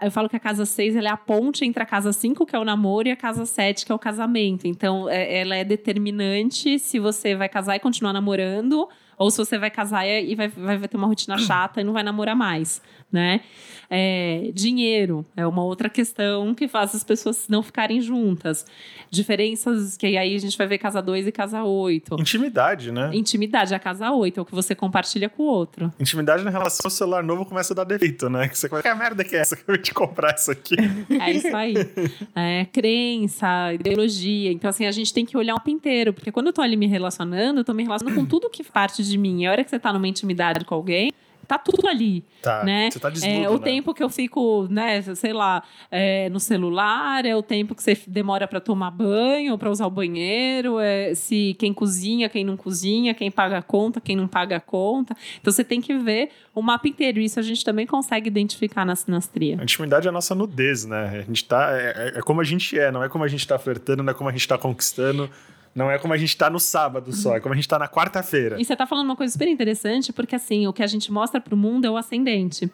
Eu falo que a casa 6 é a ponte entre a casa 5, que é o namoro, e a casa 7, que é o casamento. Então, é, ela é determinante se você vai casar e continuar namorando ou se você vai casar e vai, vai, ter uma rotina chata e não vai namorar mais, né? É, dinheiro é uma outra questão que faz as pessoas não ficarem juntas. Diferenças que aí a gente vai ver casa 2 e casa 8. Intimidade, né? Intimidade, a casa 8 é o que você compartilha com o outro. Intimidade na relação celular novo começa a dar defeito, né? Que você vai, que a merda que é essa? Que eu vou te comprar isso aqui. É isso aí. É, crença, ideologia. Então, assim, a gente tem que olhar o inteiro. Porque quando eu tô ali me relacionando, eu tô me relacionando com tudo que parte de mim. E a hora que você tá numa intimidade com alguém, tá tudo ali. Tá. Né? Você tá desnudo, é, o né? tempo que eu fico, né, sei lá, é, no celular, é o tempo que você demora para tomar banho para usar o banheiro, é se quem cozinha, quem não cozinha, quem paga a conta, quem não paga a conta. Então você tem que ver o mapa inteiro. Isso a gente também consegue identificar na sinastria. A intimidade é a nossa nudez, né? A gente tá. É, é, é como a gente é, não é como a gente tá flertando, não é como a gente tá conquistando. Não é como a gente tá no sábado só, é como a gente tá na quarta-feira. E você tá falando uma coisa super interessante, porque assim, o que a gente mostra pro mundo é o ascendente.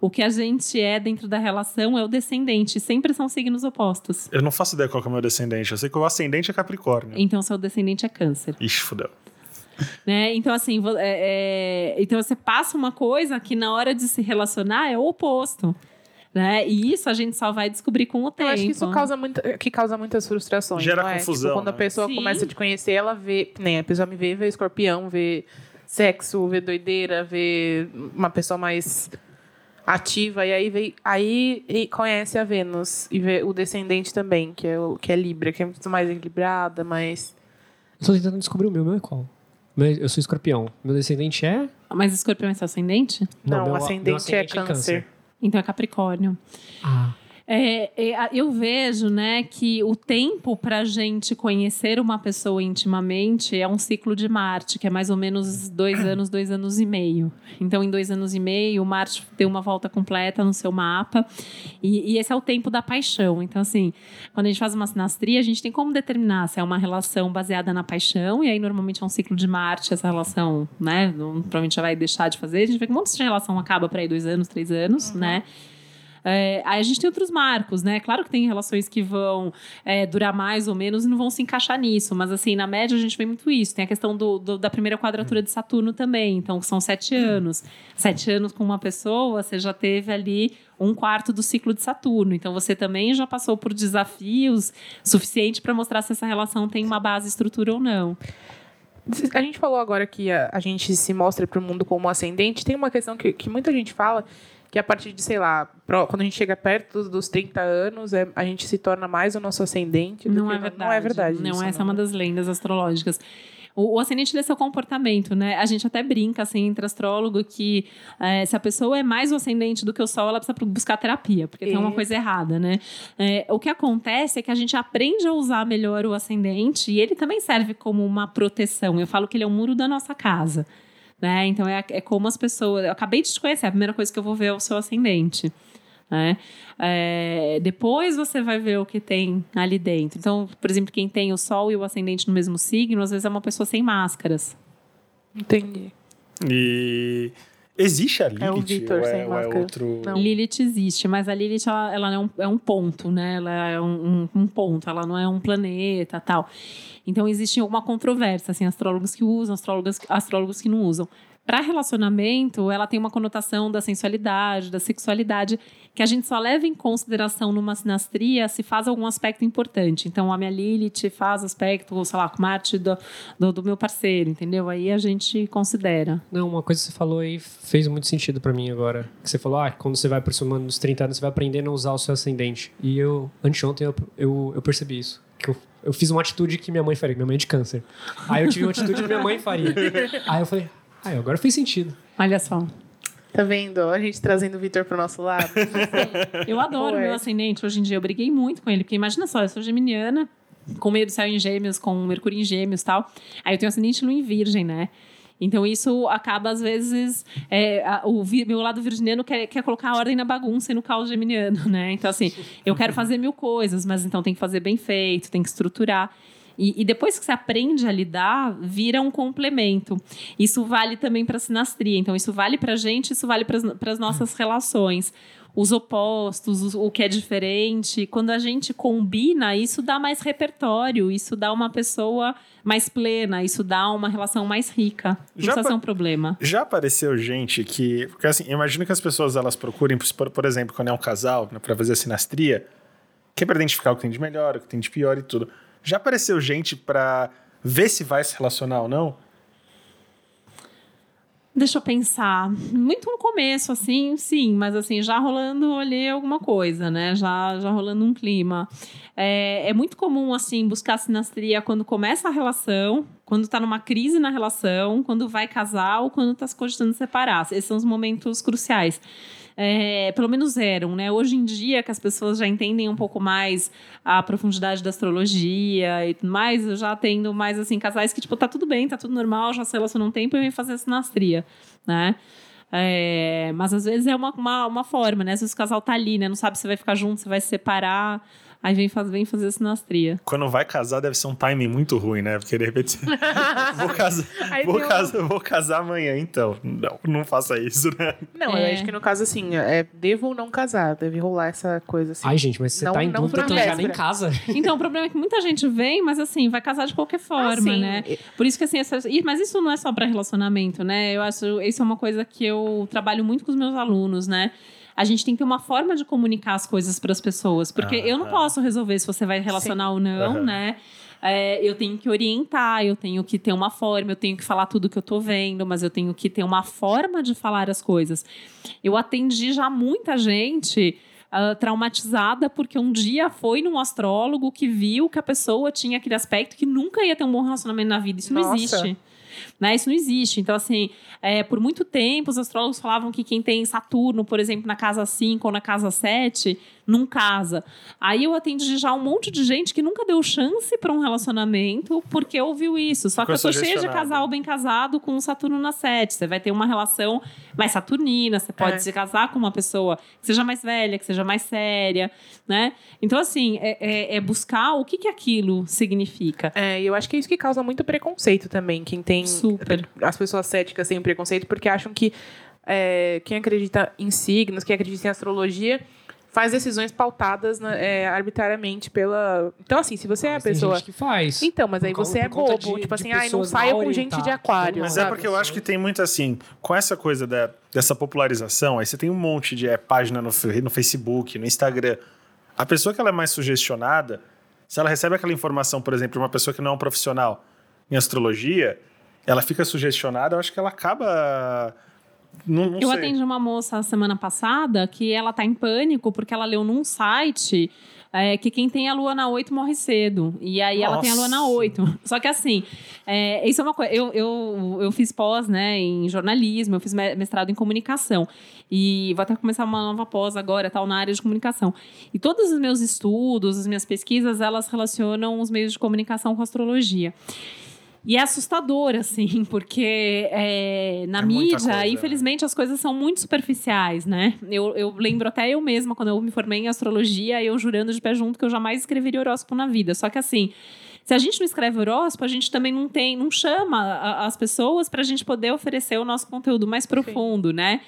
O que a gente é dentro da relação é o descendente. Sempre são signos opostos. Eu não faço ideia qual é o meu descendente. Eu sei que o ascendente é Capricórnio. Então, seu descendente é Câncer. Ixi, fudeu. Né? Então, assim, é, é, então você passa uma coisa que na hora de se relacionar é o oposto. Né? E isso a gente só vai descobrir com o tempo. Eu acho que isso causa, muito, que causa muitas frustrações. Gera é? confusão. Tipo, quando né? a pessoa Sim. começa a te conhecer, ela vê. Nem a pessoa me vê, vê escorpião, vê sexo, vê doideira, vê uma pessoa mais ativa e aí vem aí e conhece a Vênus e vê o descendente também que é o que é Libra que é muito mais equilibrada mais estou tentando descobrir o meu meu é qual eu sou escorpião meu descendente é mas escorpião é seu ascendente não, não meu, ascendente, meu ascendente é, é câncer. Então é Capricórnio. Ah. É, é, eu vejo, né, que o tempo para a gente conhecer uma pessoa intimamente é um ciclo de Marte, que é mais ou menos dois anos, dois anos e meio. Então, em dois anos e meio, Marte deu uma volta completa no seu mapa e, e, esse é o tempo da paixão. Então, assim, quando a gente faz uma sinastria, a gente tem como determinar se é uma relação baseada na paixão e aí normalmente é um ciclo de Marte, essa relação, né, provavelmente já vai deixar de fazer. A gente vê que um monte de relação acaba para aí dois anos, três anos, uhum. né? É, aí a gente tem outros marcos, né? Claro que tem relações que vão é, durar mais ou menos e não vão se encaixar nisso, mas assim, na média a gente vê muito isso. Tem a questão do, do da primeira quadratura de Saturno também, então são sete anos. Sete anos com uma pessoa, você já teve ali um quarto do ciclo de Saturno. Então você também já passou por desafios suficiente para mostrar se essa relação tem uma base estrutura ou não. A gente falou agora que a, a gente se mostra para o mundo como ascendente. Tem uma questão que, que muita gente fala que a partir de, sei lá, quando a gente chega perto dos 30 anos, é, a gente se torna mais o nosso ascendente. Não, é verdade. não é verdade. Não, isso, essa não. é uma das lendas astrológicas. O, o ascendente é seu comportamento, né? A gente até brinca, assim, entre astrólogo, que é, se a pessoa é mais o ascendente do que o sol, ela precisa buscar terapia, porque tem uma coisa errada, né? É, o que acontece é que a gente aprende a usar melhor o ascendente e ele também serve como uma proteção. Eu falo que ele é o muro da nossa casa. Né? Então é, é como as pessoas. Eu acabei de te conhecer, a primeira coisa que eu vou ver é o seu ascendente. Né? É, depois você vai ver o que tem ali dentro. Então, por exemplo, quem tem o Sol e o ascendente no mesmo signo, às vezes é uma pessoa sem máscaras. Entendi. E existe a Lilith? É o Victor sem é, máscara. É outro... Não. Lilith existe, mas a Lilith ela, ela é, um, é um ponto, né? Ela é um, um, um ponto, ela não é um planeta tal. Então existe uma controvérsia, assim, astrólogos que usam, astrólogos, astrólogos que não usam. Para relacionamento, ela tem uma conotação da sensualidade, da sexualidade, que a gente só leva em consideração numa sinastria se faz algum aspecto importante. Então, a minha Lilith faz aspecto, sei lá, com Marte do, do, do, meu parceiro, entendeu? Aí a gente considera. Não, uma coisa que você falou aí fez muito sentido para mim agora. Que você falou, ah, quando você vai aproximando dos 30 anos, você vai aprendendo a usar o seu ascendente. E eu, anteontem, eu, eu, eu percebi isso. Que eu eu fiz uma atitude que minha mãe faria, minha mãe é de câncer. Aí eu tive uma atitude que minha mãe faria. Aí eu falei, ah, agora fez sentido. Olha só. Tá vendo? A gente trazendo o Vitor pro nosso lado. eu adoro o meu ascendente hoje em dia. Eu briguei muito com ele, porque imagina só, eu sou geminiana, com meio do céu em gêmeos, com Mercúrio em gêmeos e tal. Aí eu tenho ascendente lua em virgem, né? Então isso acaba, às vezes, é, a- o vi- meu lado virginiano quer, quer colocar a ordem na bagunça e no caos geminiano, né? Então, assim, eu quero fazer mil coisas, mas então tem que fazer bem feito, tem que estruturar. E, e depois que você aprende a lidar, vira um complemento. Isso vale também para a sinastria. Então, isso vale para a gente, isso vale para as nossas relações. Os opostos, os- o que é diferente. Quando a gente combina, isso dá mais repertório, isso dá uma pessoa mais plena, isso dá uma relação mais rica. Não Já precisa pa- ser um problema. Já apareceu gente que. Porque assim, imagino que as pessoas elas procurem, por, por exemplo, quando é um casal, né, pra fazer a sinastria, que é pra identificar o que tem de melhor, o que tem de pior e tudo. Já apareceu gente pra ver se vai se relacionar ou não? Deixa eu pensar. Muito no começo, assim, sim, mas assim, já rolando ali alguma coisa, né? Já, já rolando um clima. É, é muito comum, assim, buscar sinastria quando começa a relação, quando tá numa crise na relação, quando vai casar ou quando tá se cogitando separar. Esses são os momentos cruciais. É, pelo menos eram, né? Hoje em dia, que as pessoas já entendem um pouco mais a profundidade da astrologia e tudo mais, eu já tendo mais, assim, casais que, tipo, tá tudo bem, tá tudo normal, já se relacionam um tempo e vem fazer sinastria, né? É, mas às vezes é uma, uma, uma forma, né? Vezes o casal tá ali, né? Não sabe se vai ficar junto, se vai se separar. Aí vem, faz, vem fazer sinastria. Quando vai casar, deve ser um timing muito ruim, né? Porque de repente. vou casar, vou, tem um- casar, vou casar amanhã, então. Não, não faça isso, né? Não, É. eu acho que no caso, assim, é, devo ou não casar. Deve rolar essa coisa assim. Ai, gente, mas você Não- tá em dúvida, pra então já nem casa. Então, o problema é que muita gente vem, mas assim, vai casar de qualquer forma, Assim, né? Por isso que assim, essa- mas isso não é só para relacionamento, né? Eu acho isso é uma coisa que eu trabalho muito com os meus alunos, né? A gente tem que ter uma forma de comunicar as coisas para as pessoas, porque eu não Aham. posso resolver se você vai relacionar ou não, né? É, eu tenho que orientar, eu tenho que ter uma forma, eu tenho que falar tudo que eu tô vendo, mas eu tenho que ter uma forma de falar as coisas. Eu atendi já muita gente ah, traumatizada porque um dia foi num astrólogo que viu que a pessoa tinha aquele aspecto que nunca ia ter um bom relacionamento na vida. Isso não Nossa. existe. Né? Isso não existe. Então, assim, é, por muito tempo, os astrólogos falavam que quem tem Saturno, por exemplo, na casa 5 ou na casa 7, não casa. Aí eu atendi já um monte de gente que nunca deu chance para um relacionamento porque ouviu isso. Só que eu tô cheia de casal bem casado com o Saturno na 7. Você vai ter uma relação mais saturnina, você pode É. se casar com uma pessoa que seja mais velha, que seja mais séria, né? Então, assim, é, é- é buscar o que, que aquilo significa. É, e eu acho que é isso que causa muito preconceito também. Quem tem. Super. As pessoas céticas têm preconceito porque acham que é, quem acredita em signos, quem acredita em astrologia, faz decisões pautadas né, é, arbitrariamente pela. Então, assim, se você é a tem pessoa. gente que faz. Então, mas aí Por você é bobo. de- tipo de assim, ai, não saia com gente de aquário. Mas sabe? é porque eu acho que tem muito assim, com essa coisa da- dessa popularização, aí você tem um monte de é, página no, no Facebook, no Instagram. A pessoa que ela é mais sugestionada, se ela recebe aquela informação, por exemplo, de uma pessoa que não é um profissional em astrologia, ela fica sugestionada, eu acho que ela acaba. Não, não Eu sei. atendi uma moça semana passada que ela tá em pânico porque ela leu num site é, que quem tem a lua na 8 morre cedo. E aí ela tem a lua na Nossa. 8. Só que assim, é, isso é uma coisa. Eu, eu, eu fiz pós né, em jornalismo, eu fiz me- mestrado em comunicação. E vou até começar uma nova pós agora, tal, na área de comunicação. E todos os meus estudos, as minhas pesquisas, elas relacionam os meios de comunicação com astrologia. E é assustador, assim, porque é, na É mídia, coisa, né? infelizmente, as coisas são muito superficiais, né? Eu, eu lembro até eu mesma, quando eu me formei em astrologia, eu jurando de pé junto que eu jamais escreveria horóscopo na vida. Só que assim. Se a gente não escreve horóscopo, a gente também não tem, não chama a- as pessoas para a gente poder oferecer o nosso conteúdo mais profundo, né?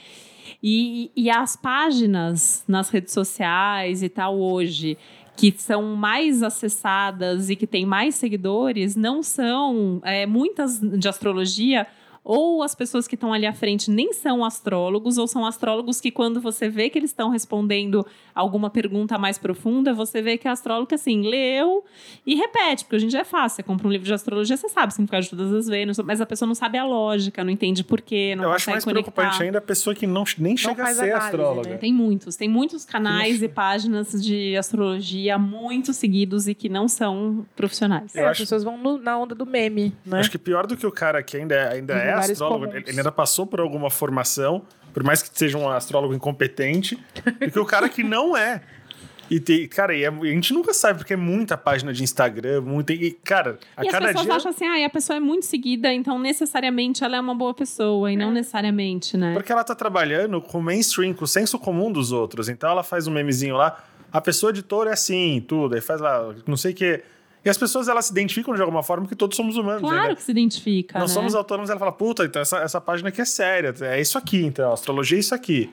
E, e as páginas nas redes sociais e tal hoje que são mais acessadas e que têm mais seguidores não são é, muitas de astrologia ou as pessoas que estão ali à frente nem são astrólogos, ou são astrólogos que, quando você vê que eles estão respondendo alguma pergunta mais profunda, você vê que é astrólogo que, assim, leu e repete, porque hoje em dia é fácil. Você compra um livro de astrologia, você sabe o significado de todas as Vênus, mas a pessoa não sabe a lógica, não entende porquê, não eu acho mais conectar. preocupante ainda a pessoa que não, nem chega a ser análise, astróloga. né? Tem muitos, tem muitos canais e páginas de astrologia muito seguidos e que não são profissionais. É, Eu as acho- pessoas vão no- na onda do meme, né? Acho que pior do que o cara que ainda, ainda Em é lugares astrólogo, comuns. ele ainda passou por alguma formação, por mais que seja um astrólogo incompetente, do que o cara que não é. E tem, cara, e é- a gente nunca sabe, porque é muita página de Instagram, muita. E, cara, a e as cada pessoas dia. acham assim, ah, a pessoa é muito seguida, então necessariamente ela é uma boa pessoa, e não necessariamente, né? Porque ela tá trabalhando com o mainstream, com o senso comum dos outros. Então ela faz um memezinho lá, a pessoa de touro é assim, tudo, aí faz lá, não sei o quê. E as pessoas elas se identificam de alguma forma que todos somos humanos. Claro né? que se identifica, Nós né? somos autônomos, ela fala, puta, então essa, essa página aqui é séria, é isso aqui, então, a astrologia é isso aqui.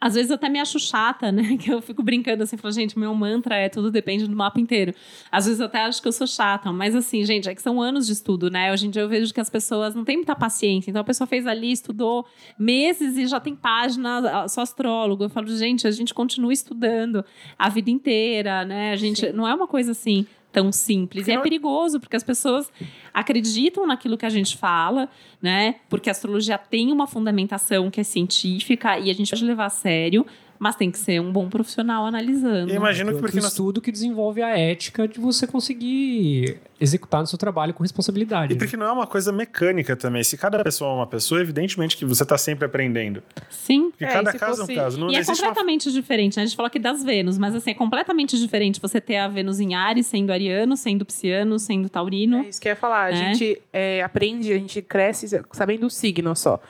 Às vezes eu até me acho chata, né? Que eu fico brincando assim, falo, gente, meu mantra é tudo depende do mapa inteiro. Às vezes eu até acho que eu sou chata, mas assim, gente, é que são anos de estudo, né? Hoje em dia eu vejo que as pessoas não têm muita paciência. Então a pessoa fez ali, estudou meses e já tem página, sou astrólogo. Eu falo, gente, a gente continua estudando a vida inteira, né? A gente não é uma coisa assim tão simples. E é perigoso, porque as pessoas acreditam naquilo que a gente fala, né? Porque a astrologia tem uma fundamentação que é científica e a gente pode levar a sério, mas tem que ser um bom profissional analisando. Eu imagino que porque estudo que desenvolve a ética de você conseguir executar no seu trabalho com responsabilidade. E né? porque não é uma coisa mecânica também. Se cada pessoa é uma pessoa, evidentemente que você tá sempre aprendendo. Sim. Porque É, cada e caso fosse- é um caso. Não E é existe uma... completamente diferente, né? A gente falou aqui das Vênus, mas assim, é completamente diferente você ter a Vênus em Ares, sendo ariano, sendo pisciano, sendo taurino. É isso que eu ia falar. A né? gente é, aprende, a gente cresce sabendo o signo só.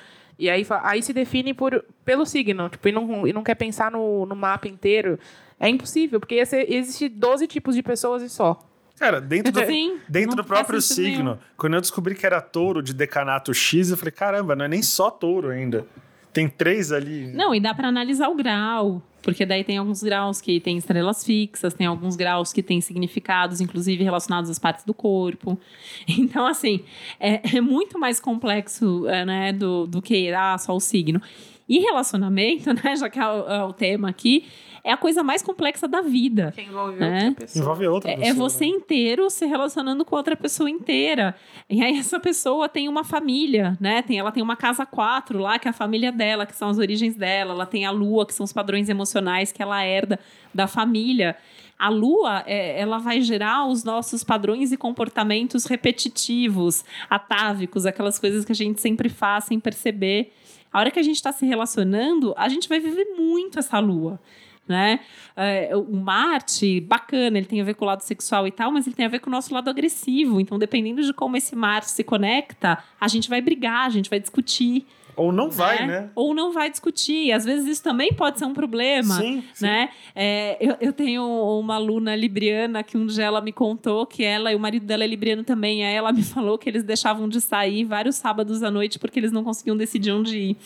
E aí, aí se define por, pelo signo, tipo, e não, e não quer pensar no, no mapa inteiro. É impossível, porque ia ser- existe 12 tipos de pessoas e só. Cara, dentro do, Sim, dentro do próprio signo, nenhum. quando eu descobri que era touro de decanato X, eu falei, caramba, não é nem só touro ainda. Tem três ali. Não, e dá pra analisar o grau, porque daí tem alguns graus que tem estrelas fixas, tem alguns graus que têm significados, inclusive relacionados às partes do corpo. Então, assim, é, é muito mais complexo é, né, do, do que ah, só o signo. E relacionamento, né, já que é o, é o tema aqui, é a coisa mais complexa da vida. Que envolve É. outra pessoa. Envolve outra É, pessoa. é você né? inteiro se relacionando com outra pessoa inteira. E aí essa pessoa tem uma família, né? Tem, ela tem uma casa quatro lá, que é a família dela, que são as origens dela. Ela tem a lua, que são os padrões emocionais que ela herda da família. A lua, é, ela vai gerar os nossos padrões e comportamentos repetitivos, atávicos, aquelas coisas que a gente sempre faz sem perceber. A hora que a gente está se relacionando, a gente vai viver muito essa lua né? É, o Marte, bacana, ele tem a ver com o lado sexual e tal, mas ele tem a ver com o nosso lado agressivo. Então, dependendo de como esse Marte se conecta, a gente vai brigar, a gente vai discutir. Ou não vai, né? Ou não vai discutir. Às vezes isso também pode ser um problema. Sim, sim. Né? É, eu, eu tenho uma aluna libriana que um dia ela me contou que ela e o marido dela é libriano também. Aí ela me falou que eles deixavam de sair vários sábados à noite porque eles não conseguiam decidir onde ir.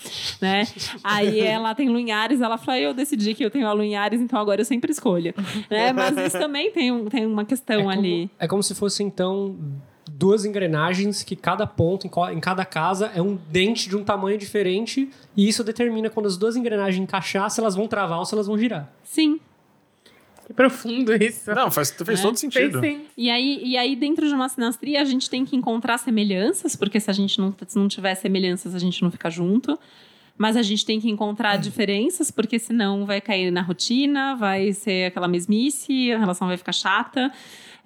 Né? Aí ela tem Lunhares, ela falou: "Ah, eu decidi que eu tenho a Lunhares, então agora eu sempre escolho. né? Mas isso também tem, um, tem uma questão é como, ali. É como se fosse, então, duas engrenagens que cada ponto, em, cada casa, é um dente de um tamanho diferente. E isso determina quando as duas engrenagens encaixar, se elas vão travar ou se elas vão girar. Sim. Que profundo isso. Não, faz, fez É, todo Fez sentido. sim. E aí, e aí, dentro de uma sinastria, a gente tem que encontrar semelhanças, porque se a gente não, se não tiver semelhanças, a gente não fica junto. Mas a gente tem que encontrar diferenças, porque senão vai cair na rotina, vai ser aquela mesmice, a relação vai ficar chata.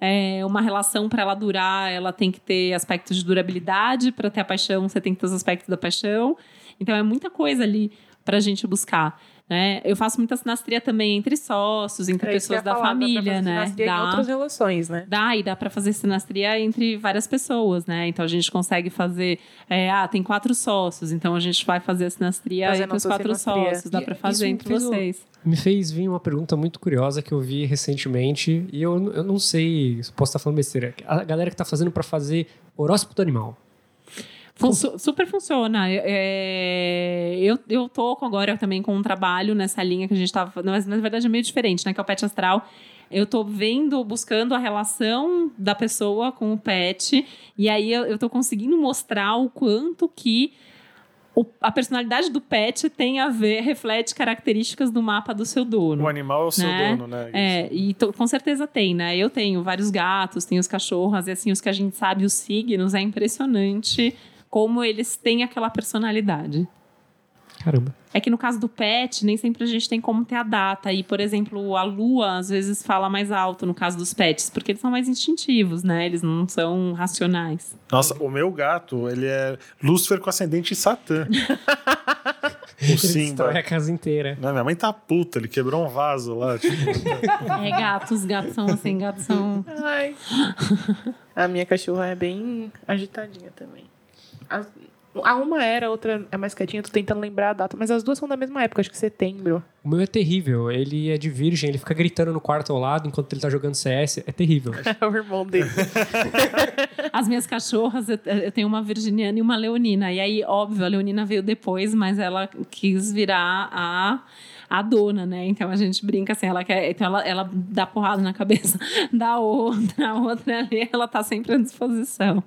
É, uma relação, para ela durar, ela tem que ter aspectos de durabilidade. Para ter a paixão, você tem que ter os aspectos da paixão. Então, é muita coisa ali para a gente buscar. Né? Eu faço muita sinastria também entre sócios, entre É pessoas da falar, dá família, fazer né? sinastria Dá. Em outras relações, né? Dá, e dá para fazer sinastria entre várias pessoas, né? Então a gente consegue fazer. é, ah, tem quatro sócios, então a gente vai fazer a sinastria Fazer entre os quatro sinastria. sócios. Dá para fazer entre fez um- vocês. Me fez vir uma pergunta muito curiosa que eu vi recentemente. E eu, eu não sei, se posso estar falando besteira. A galera que tá fazendo para fazer horóscopo do animal. Super funciona. É, eu, eu tô agora também com um trabalho nessa linha que a gente tava. Mas na verdade é meio diferente, né? Que é o pet astral. Eu tô vendo, buscando a relação da pessoa com o pet. E aí eu, eu tô conseguindo mostrar o quanto que a personalidade do pet tem a ver, reflete características do mapa do seu dono. O animal é o seu Né? dono, né? É, e to- com certeza tem, né? Eu tenho vários gatos, tenho os cachorros, e assim, os que a gente sabe, os signos, é impressionante como eles têm aquela personalidade. Caramba. É que no caso do pet, nem sempre a gente tem como ter a data. E, por exemplo, a lua às vezes fala mais alto no caso dos pets, porque eles são mais instintivos, né? Eles não são racionais. Nossa, o meu gato, ele é Lúcifer com ascendente em Satã. o Ele Simba. destrói a casa inteira. Não, minha mãe tá puta, ele quebrou um vaso lá. Tipo, É gatos, gatos são assim, gatos são. Ai. A minha cachorra é bem agitadinha também. A, a uma era, a outra é mais quietinha. Tô tentando lembrar a data, mas as duas são da mesma época, acho que setembro. O meu é terrível. Ele é de virgem, ele fica gritando no quarto ao lado enquanto ele tá jogando CS. É terrível. É o irmão dele. As minhas cachorras, eu, eu tenho uma virginiana e uma leonina. E aí, óbvio, a leonina veio depois, mas ela quis virar a a dona, né? Então a gente brinca assim, ela quer, então ela, ela dá porrada na cabeça da outra, a outra ali, ela tá sempre à disposição.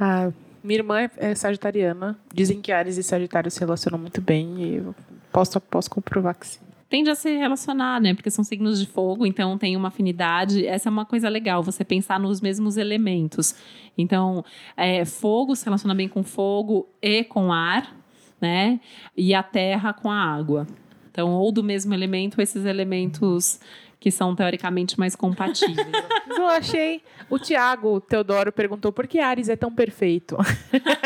Ah, minha irmã é, é sagitariana. Dizem que Ares e Sagitário se relacionam muito bem e eu posso, posso comprovar que sim. Tende a se relacionar, né? Porque são signos de fogo, então tem uma afinidade. Essa é uma coisa legal, você pensar nos mesmos elementos. Então, é, fogo se relaciona bem com fogo e com ar, né? E a terra com a água. Então, ou do mesmo elemento, esses elementos que são teoricamente mais compatíveis. Mas eu achei. O Tiago Teodoro perguntou por que Ares é tão perfeito.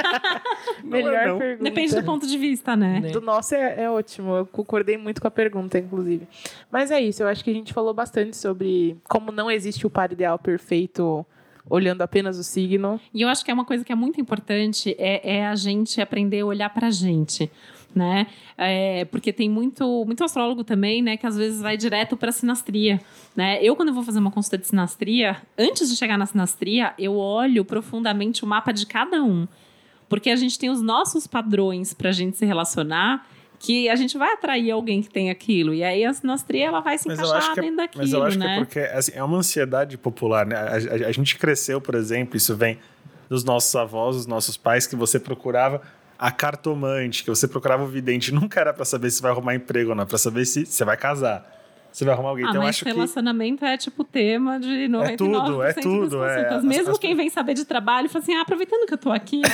Melhor não. pergunta. Depende do ponto de vista, né? Né? Do nosso é, é ótimo. Eu concordei muito com a pergunta, inclusive. Mas é isso. Eu acho que a gente falou bastante sobre como não existe o par ideal perfeito olhando apenas o signo. E eu acho que é uma coisa que é muito importante é, é a gente aprender a olhar pra gente. Né? É, porque tem muito, muito astrólogo também, né, que às vezes vai direto para sinastria, né? Eu quando eu vou fazer uma consulta de sinastria, antes de chegar na sinastria, eu olho profundamente o mapa de cada um, porque a gente tem os nossos padrões para a gente se relacionar, que a gente vai atrair alguém que tem aquilo, e aí a sinastria ela vai se Mas encaixar é, dentro daquilo, mas eu acho né? que é porque assim, é uma ansiedade popular, né? A, a- a gente cresceu, por exemplo, isso vem dos nossos avós, dos nossos pais, que você procurava a cartomante, que você procurava o vidente, nunca era pra saber se vai arrumar emprego ou não, pra saber se você vai casar, se vai arrumar alguém. Ah, então eu mas acho que relacionamento é tipo tema de 99% tudo, é das tudo, é. As- Mesmo as- quem vem saber de trabalho, fala assim, ah, aproveitando que eu tô aqui,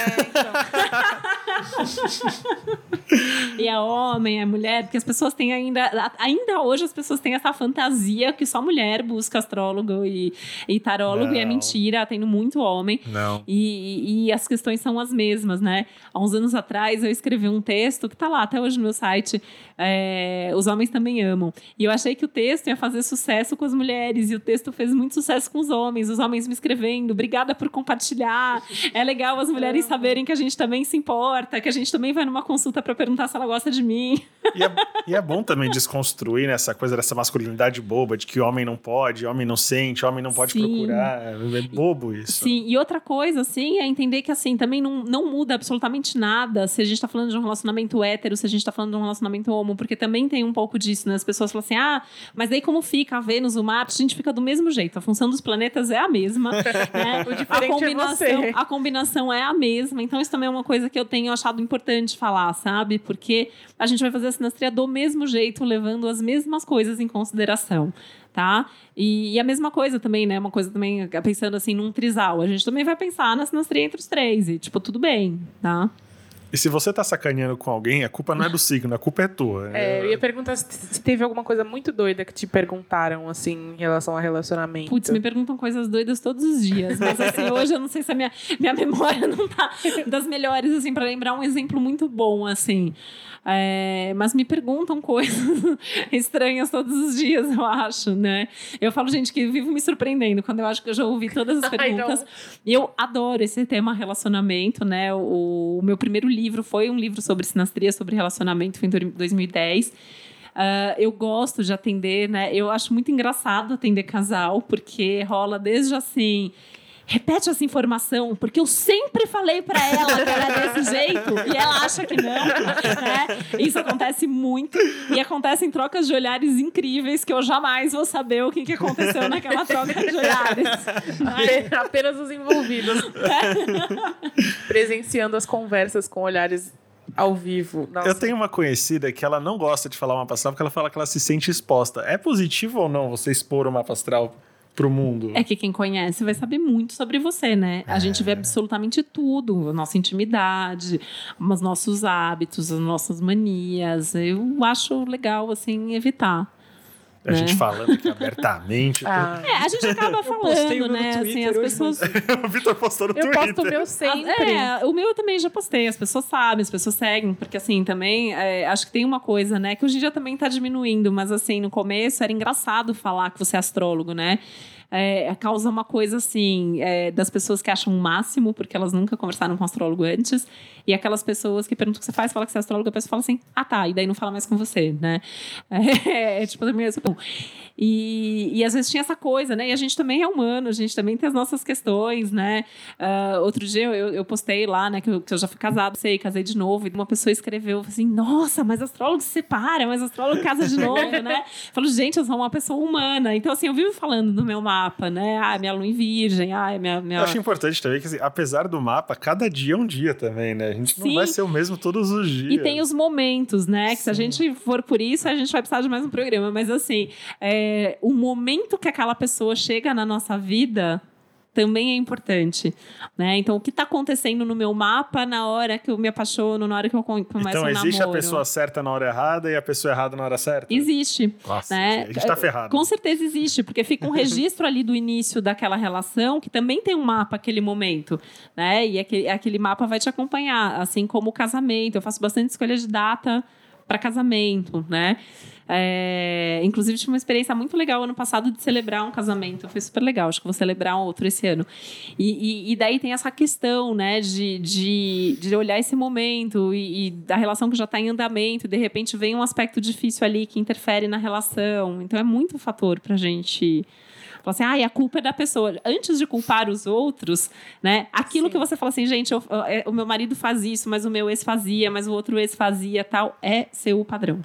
e é homem, é mulher, porque as pessoas têm ainda, ainda hoje as pessoas têm essa fantasia que só mulher busca astrólogo e, e tarólogo, e é Não. mentira, tendo muito homem. não. E, e- e as questões são as mesmas, né? Há uns anos atrás eu escrevi um texto que tá lá até hoje no meu site. é, Os homens também amam. E eu achei que o texto ia fazer sucesso com as mulheres, e o texto fez muito sucesso com os homens. Os homens me escrevendo, obrigada por compartilhar. É legal as mulheres saberem que a gente também se importa, que a gente também vai numa consulta para perguntar se ela gosta de mim. E é, e é bom também desconstruir essa coisa dessa masculinidade boba, de que homem não pode, homem não sente, homem não pode Sim. procurar. É bobo isso. Sim, e outra coisa, assim, é entender que, assim, também não, não muda absolutamente nada se a gente tá falando de um relacionamento hétero, se a gente tá falando de um relacionamento homo, porque também tem um pouco disso, né? As pessoas falam assim, ah, mas daí como fica a Vênus, o Marte, a gente fica do mesmo jeito, a função dos planetas é a mesma, né? O a é combinação, você. a combinação é a mesma, então isso também é uma coisa que eu tenho achado importante falar, sabe? Porque a gente vai fazer sinastria do mesmo jeito, levando as mesmas coisas em consideração tá? E, e a mesma coisa também, né? Uma coisa também, pensando assim, num trisal. A gente também vai pensar na sinastria entre os três. E, tipo, tudo bem, tá? E se você tá sacaneando com alguém, a culpa não é do signo, a culpa é tua. É, eu ia perguntar se, se teve alguma coisa muito doida que te perguntaram, assim, em relação a relacionamento. Putz, me perguntam coisas doidas todos os dias. Mas, assim, hoje eu não sei se a minha, minha memória não tá das melhores, assim, para lembrar um exemplo muito bom, assim. É, mas me perguntam coisas estranhas todos os dias, eu acho, né? Eu falo, gente, que vivo me surpreendendo quando eu acho que eu já ouvi todas as perguntas. E eu adoro esse tema relacionamento, né? O, o meu primeiro livro foi um livro sobre sinastria, sobre relacionamento, foi em 2010. Ah, eu gosto de atender, né? Eu acho muito engraçado atender casal, porque rola desde assim. Repete essa informação, porque eu sempre falei pra ela que ela é desse jeito e ela acha que não. Né? Isso acontece muito e acontece em trocas de olhares incríveis que eu jamais vou saber o que, que aconteceu naquela troca de olhares. né? Ape- Apenas os envolvidos. Presenciando as conversas com olhares ao vivo. Nossa. Eu tenho uma conhecida que ela não gosta de falar o mapa astral porque ela fala que ela se sente exposta. É positivo ou não você expor o mapa astral pro mundo? É que quem conhece vai saber muito sobre você, né? A gente vê absolutamente tudo, a nossa intimidade, os nossos hábitos, as nossas manias. Eu acho legal, assim, evitar. A né? gente falando aqui abertamente. Ah, É, a gente acaba falando, né? Assim, as pessoas. o Vitor postou no eu Twitter. posto o meu sempre. É, o meu eu também já postei, as pessoas sabem, as pessoas seguem, porque assim, também é, acho que tem uma coisa, né, que hoje em dia também tá diminuindo, mas assim, no começo era engraçado falar que você é astrólogo, né? É, causa uma coisa assim, é, das pessoas que acham o máximo, porque elas nunca conversaram com astrólogo antes, e aquelas pessoas que perguntam o que você faz, fala que você é astrólogo, a pessoa fala assim, ah tá, e daí não fala mais com você, né? É, é tipo, também é bom. E, e às vezes tinha essa coisa, né? E a gente também é humano, a gente também tem as nossas questões, né? Ah, outro dia eu, eu postei lá, né, que eu, que eu já fui casado, sei, casei de novo, e uma pessoa escreveu assim: Nossa, mas astrólogo se separa, mas astrólogo casa de novo, né? Eu falo, gente, eu sou uma pessoa humana. Então, assim, eu vivo falando no meu mapa, né? Ah, minha lua em virgem, ah, minha. minha... Eu acho importante também que, assim, apesar do mapa, cada dia é um dia também, né? A gente não Sim. vai ser o mesmo todos os dias. E tem os momentos, né? Que se a gente for por isso, a gente vai precisar de mais um programa. Mas assim, é, o momento que aquela pessoa chega na nossa vida também é importante, né? Então, o que está acontecendo no meu mapa na hora que eu me apaixono, na hora que eu com- começo Então um existe namoro? a pessoa certa na hora errada e a pessoa errada na hora certa? Existe. Nossa, né? a gente tá ferrado. Com certeza existe, porque fica um registro ali do início daquela relação que também tem um mapa aquele momento, né? E aquele, aquele mapa vai te acompanhar, assim como o casamento. Eu faço bastante escolha de data para casamento, né? É, inclusive, tive uma experiência muito legal ano passado de celebrar um casamento. Foi super legal. Acho que vou celebrar um outro esse ano. E, e- e daí tem essa questão, né, de, de, de olhar esse momento e, e da relação que já está em andamento. E de repente vem um aspecto difícil ali que interfere na relação. Então é muito fator para gente. Falar assim, ah, a culpa é da pessoa. Antes de culpar os outros, né? Aquilo Sim. que você fala assim, gente, eu- é, o meu marido faz isso, mas o meu ex fazia, mas o outro ex fazia tal, é seu padrão.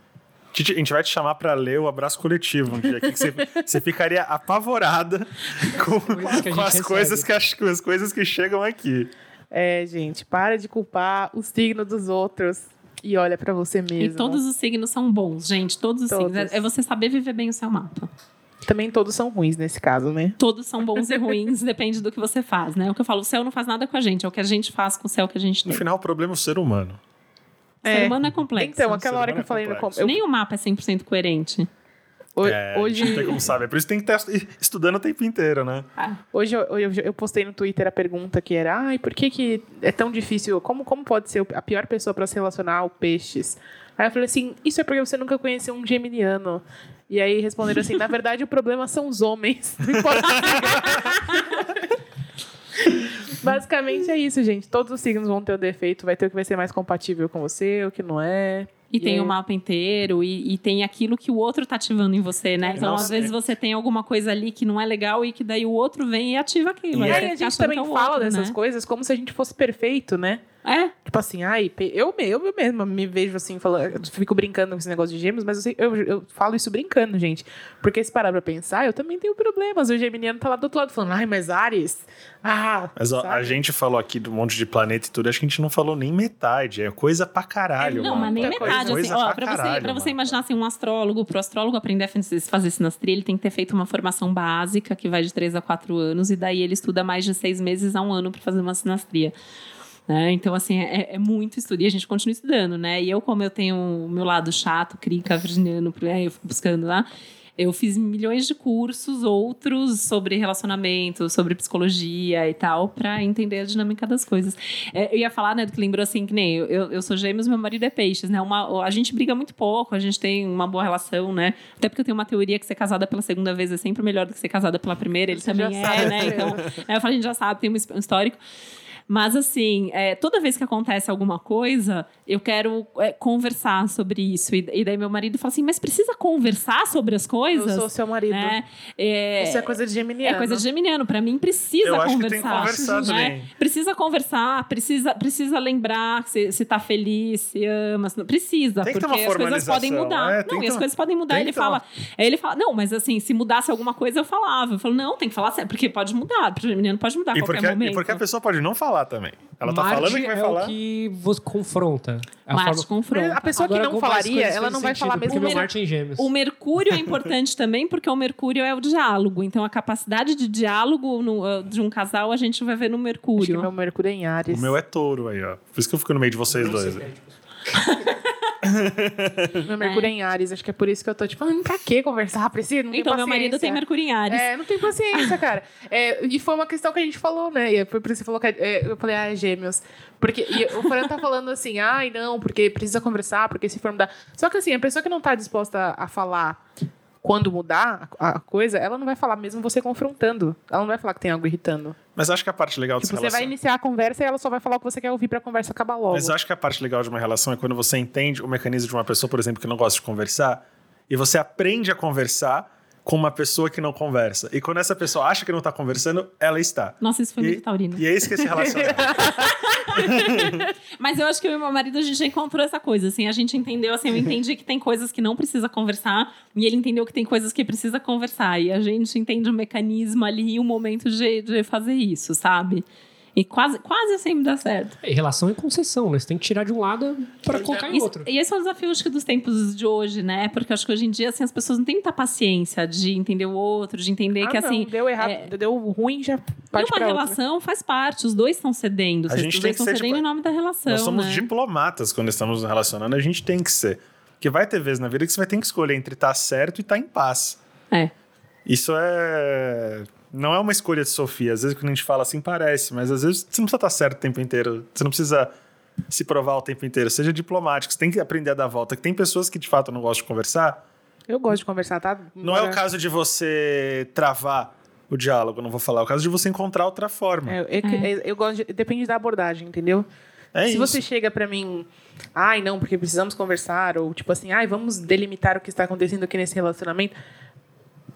Titi, A gente vai te chamar pra ler o abraço coletivo um dia aqui, que você, você ficaria apavorada com, com as coisas que, as, as coisas que chegam aqui. É, gente, para de culpar o signo dos outros e olha pra você mesmo. E todos os signos são bons, gente. Todos os Todos. signos. É é você saber viver bem o seu mapa. Também todos são ruins nesse caso, né? Todos são bons e ruins, depende do que você faz, né? O que eu falo, o céu não faz nada com a gente, é o que a gente faz com o céu que a gente No tem. final, o problema é o ser humano. O ser humano é complexo. Então, aquela hora que eu falei é no eu- Nem o mapa é 100% coerente. ho- É, hoje, A gente não tem como saber. Por isso tem que estar estudando o tempo inteiro, né? hoje eu, eu, eu postei no Twitter a pergunta que era: ai, por que, que é tão difícil? Como, como pode ser a pior pessoa pra se relacionar ao peixes? Aí eu falei assim: isso é porque você nunca conheceu um geminiano. E aí responderam assim: na verdade, o problema são os homens. Não importa o signo. Basicamente é isso, gente. Todos os signos vão ter o defeito, vai ter o que vai ser mais compatível com você, o que não é. E tem aí? o mapa inteiro, e, e tem aquilo que o outro tá ativando em você, né? Então, Nossa, às vezes, é. você tem alguma coisa ali que não é legal e que daí o outro vem e ativa aquilo. E E Aí a gente também é fala outro, dessas né? coisas como se a gente fosse perfeito, né? É, Tipo assim, ai, eu, me- eu mesma me vejo assim, falando, eu fico brincando com esse negócio de gêmeos, mas eu, eu, eu falo isso brincando, gente. Porque se parar pra pensar, eu também tenho problemas. O geminiano tá lá do outro lado falando, ai, mas Ares, ah. Mas ó, a gente falou aqui do monte de planeta e tudo, acho que a gente não falou nem metade. É coisa pra caralho, não, mano. mas nem coisa. metade. Assim, Coisa ó, pra pra, você, caralho, pra você imaginar assim, um astrólogo, pro astrólogo aprender a fazer sinastria, ele tem que ter feito uma formação básica, que vai de 3 a 4 anos, e daí ele estuda mais de seis meses a um ano pra fazer uma sinastria. Né? Então, assim, é, é muito estudo. E a gente continua estudando, né? E eu, como eu tenho o meu lado chato, crica, virginiano, né? eu fico buscando lá. Eu fiz milhões de cursos, outros sobre relacionamento, sobre psicologia e tal, pra entender a dinâmica das coisas. É, eu ia falar, né, do que lembrou assim, que nem eu, eu, sou gêmeos, meu marido é peixes, né? Uma, a gente briga muito pouco, a gente tem uma boa relação, né? Até porque eu tenho uma teoria que ser casada pela segunda vez é sempre melhor do que ser casada pela primeira. Ele Você também é, sabe. né? Então, é, eu falo, a gente já sabe, tem um histórico. Mas, assim, é, toda vez que acontece alguma coisa, eu quero é, conversar sobre isso. E, e daí meu marido fala assim, mas precisa conversar sobre as Eu coisas? sou seu marido. né? É, Isso é coisa de geminiano. é coisa de geminiano. Pra mim, precisa Eu acho que conversar. tem que conversar né? também. Precisa conversar, precisa, precisa lembrar se, se tá feliz, se ama. Se não, precisa, Tem que ter porque as coisas podem mudar. é, tem não, que e as coisas podem mudar. Ele fala, aí ele fala, não, mas assim, se mudasse alguma coisa, eu falava. Eu falo, não, tem que falar sério, porque pode mudar. Porque o menino pode mudar a E qualquer porque, momento. e porque a pessoa pode não falar também. Ela tá Marte falando que vai é falar. o que você confronta. É a Marte forma- confronta. A pessoa Agora, que não falaria, ela não vai sentido, falar mesmo. meu Marte é em gêmeos. O Mercúrio é importante também, porque o Mercúrio é o diálogo. Então, a capacidade de diálogo no- uh, de um casal a gente vai ver no Acho que Mercúrio. meu Mercúrio é em Ares. O meu é touro aí, ó. Por isso que eu fico no meio de vocês dois. Meu Mercúrio é. em Ares, acho que é por isso que eu tô tipo, ah, pra que conversar? Precisa? Não então, meu marido tem Mercúrio em Ares. É, não tem paciência, cara. É, e foi uma questão que a gente falou, né? E foi por isso que você falou que é, eu falei, ah, é gêmeos. Porque o Fran tá falando assim, ai, não, porque precisa conversar, porque se for mudar. Só que assim, a pessoa que não tá disposta a falar quando mudar a coisa, ela não vai falar mesmo você confrontando. Ela não vai falar que tem algo irritando. Mas acho que a parte legal tipo, dessa você relação... vai iniciar a conversa e ela só vai falar o que você quer ouvir para a conversa acabar logo. Mas acho que a parte legal de uma relação é quando você entende o mecanismo de uma pessoa, por exemplo, que não gosta de conversar, e você aprende a conversar com uma pessoa que não conversa. E quando essa pessoa acha que não está conversando, ela está. Nossa, isso foi e, muito taurino. E é isso que esse relacionamento. Mas eu acho que eu e meu marido, a gente já encontrou essa coisa, assim. A gente entendeu, assim, eu entendi que tem coisas que não precisa conversar. E ele entendeu que tem coisas que precisa conversar. E a gente entende o mecanismo ali e o momento de, de fazer isso, sabe? E quase, quase sempre dá certo. E relação é concessão, né? Você tem que tirar de um lado para colocar em outro. E esse é o desafio, acho que, dos tempos de hoje, né? Porque acho que hoje em dia, assim, as pessoas não têm muita paciência de entender o outro, de entender ah, que, não, assim... deu errado, é... deu ruim, já parte E uma relação outra. faz parte, os dois estão cedendo. A gente os tem dois estão cedendo tipo, em nome da relação, Nós somos né? diplomatas quando estamos nos relacionando, a gente tem que ser. Porque vai ter vezes na vida que você vai ter que escolher entre estar certo e estar em paz. É. Isso é não é uma escolha de Sofia. Às vezes, quando a gente fala assim, parece, mas às vezes você não precisa estar certo o tempo inteiro. Você não precisa se provar o tempo inteiro. Seja diplomático, você tem que aprender a dar volta. Que tem pessoas que de fato não gostam de conversar. Eu gosto de conversar, tá? Não é o caso de você travar o diálogo, não vou falar. É o caso de você encontrar outra forma. É, eu, é. eu gosto de, depende da abordagem, entendeu? É Se isso. você chega para mim, ai, não, porque precisamos conversar, ou tipo assim, ai, vamos delimitar o que está acontecendo aqui nesse relacionamento.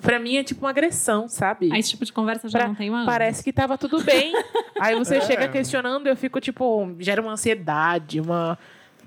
Pra mim é tipo uma agressão, sabe? Aí esse tipo de conversa já Pra- não tem mais. Parece que tava tudo bem. Aí você É. chega questionando, eu fico tipo, gera uma ansiedade, uma.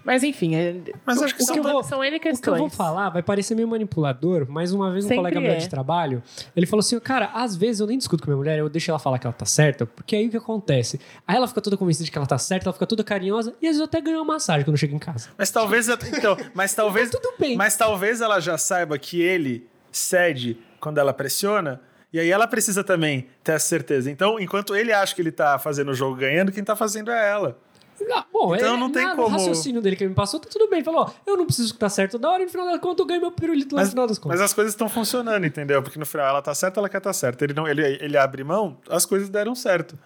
Mas enfim, é... Mas acho que são- que eu vou, são N O que eu questões. vou falar vai parecer meio manipulador, mas uma vez um Sempre colega meu é. de trabalho, ele falou assim, cara, às vezes eu nem discuto com minha mulher, eu deixo ela falar que ela tá certa, porque aí o que acontece? Aí ela fica toda convencida de que ela tá certa, ela fica toda carinhosa, e às vezes eu até ganho uma massagem quando eu chego em casa. Mas talvez. Então, mas talvez. Tudo bem. Mas talvez ela já saiba que ele cede quando ela pressiona. E aí ela precisa também ter essa certeza. Então, enquanto ele acha que ele tá fazendo o jogo ganhando, quem tá fazendo é ela. Ah, bom, Então não tem na- como- O raciocínio dele que ele me passou, tá tudo bem. Ele falou, ó, eu não preciso estar certo toda hora, e no final das contas eu ganho meu pirulito lá Mas, no final das contas. mas as coisas estão funcionando, entendeu? Porque no final ela tá certa, ela quer estar certa. Ele, não, ele, ele abre mão, as coisas deram certo.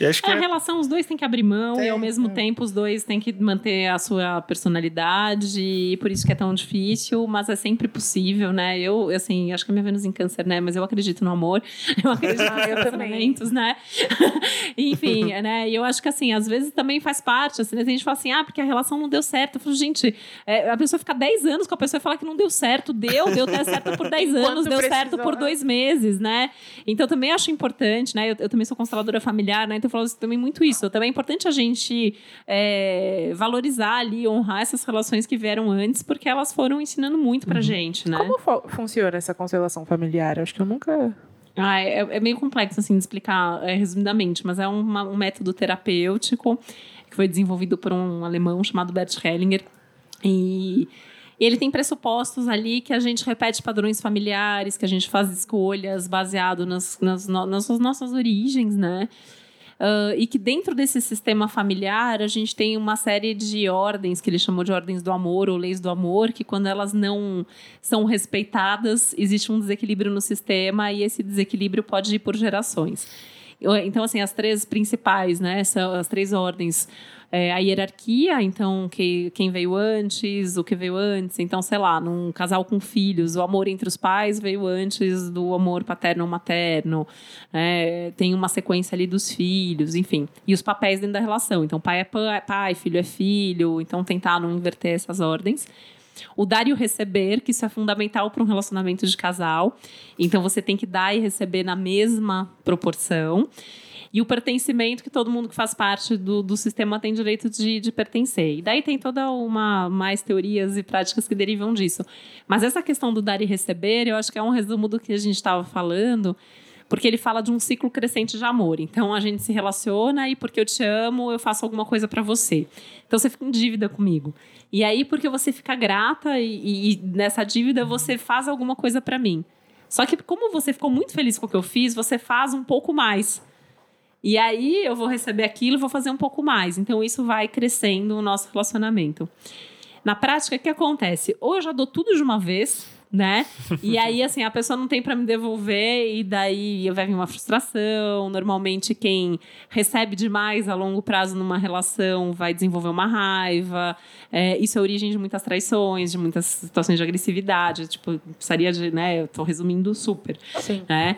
E acho que É, a é- relação, os dois têm que abrir mão Tem, e ao mesmo é. tempo os dois têm que manter a sua personalidade e por isso que é tão difícil, mas é sempre possível, né? Eu, assim, acho que a minha Vênus em câncer, né? Mas eu acredito no amor, eu acredito Ah, nos eu relacionamentos, né? Enfim, né? E eu acho que assim, às vezes também faz parte, assim, né? a gente fala assim, ah, porque a relação não deu certo. Eu falo, gente, é, a pessoa fica 10 anos com a pessoa e fala que não deu certo, deu, deu certo por 10 Enquanto anos, deu certo precisou, por né? dois meses, né? Então também acho importante, né? Eu, eu também sou consteladora familiar, né? Então eu assim, também muito isso. Também é importante a gente é, valorizar ali, honrar essas relações que vieram antes, porque elas foram ensinando muito pra gente, né? Como funciona essa constelação familiar? Acho que eu nunca. Ah, é, é meio complexo, assim, de explicar é, resumidamente, mas é uma- um método terapêutico que foi desenvolvido por um alemão chamado Bert Hellinger. E, e ele tem pressupostos ali que a gente repete padrões familiares, que a gente faz escolhas baseado nas, nas, nas nossas origens, né? Ah, e que dentro desse sistema familiar a gente tem uma série de ordens que ele chamou de ordens do amor ou leis do amor, que quando elas não são respeitadas, existe um desequilíbrio no sistema e esse desequilíbrio pode ir por gerações. Então, assim, as três principais, né? São as três ordens. É, a hierarquia, então, que, quem veio antes, o que veio antes. Então, sei lá, num casal com filhos, o amor entre os pais veio antes do amor paterno ou materno. né? tem uma sequência ali dos filhos, enfim. E os papéis dentro da relação. Então, pai é pa- pai, filho é filho. Então, tentar não inverter essas ordens. O dar e o receber, que isso é fundamental para um relacionamento de casal. Então você tem que dar e receber na mesma proporção. E o pertencimento, que todo mundo que faz parte do, do sistema tem direito de, de pertencer. E daí tem toda uma mais teorias e práticas que derivam disso. Mas essa questão do dar e receber, eu acho que é um resumo do que a gente estava falando, porque ele fala de um ciclo crescente de amor. Então a gente se relaciona e porque eu te amo, eu faço alguma coisa para você. Então você fica em dívida comigo. E aí, porque você fica grata e, e nessa dívida você faz alguma coisa para mim. Só que, como você ficou muito feliz com o que eu fiz, você faz um pouco mais. E aí eu vou receber aquilo e vou fazer um pouco mais. Então isso vai crescendo o nosso relacionamento. Na prática, o que acontece? Ou eu já dou tudo de uma vez, né? E aí, assim, a pessoa não tem para me devolver e daí vai vir uma frustração. Normalmente, quem recebe demais a longo prazo numa relação vai desenvolver uma raiva. É, isso é origem de muitas traições, de muitas situações de agressividade. Tipo, precisaria de, né? Eu tô resumindo super. Sim. Né?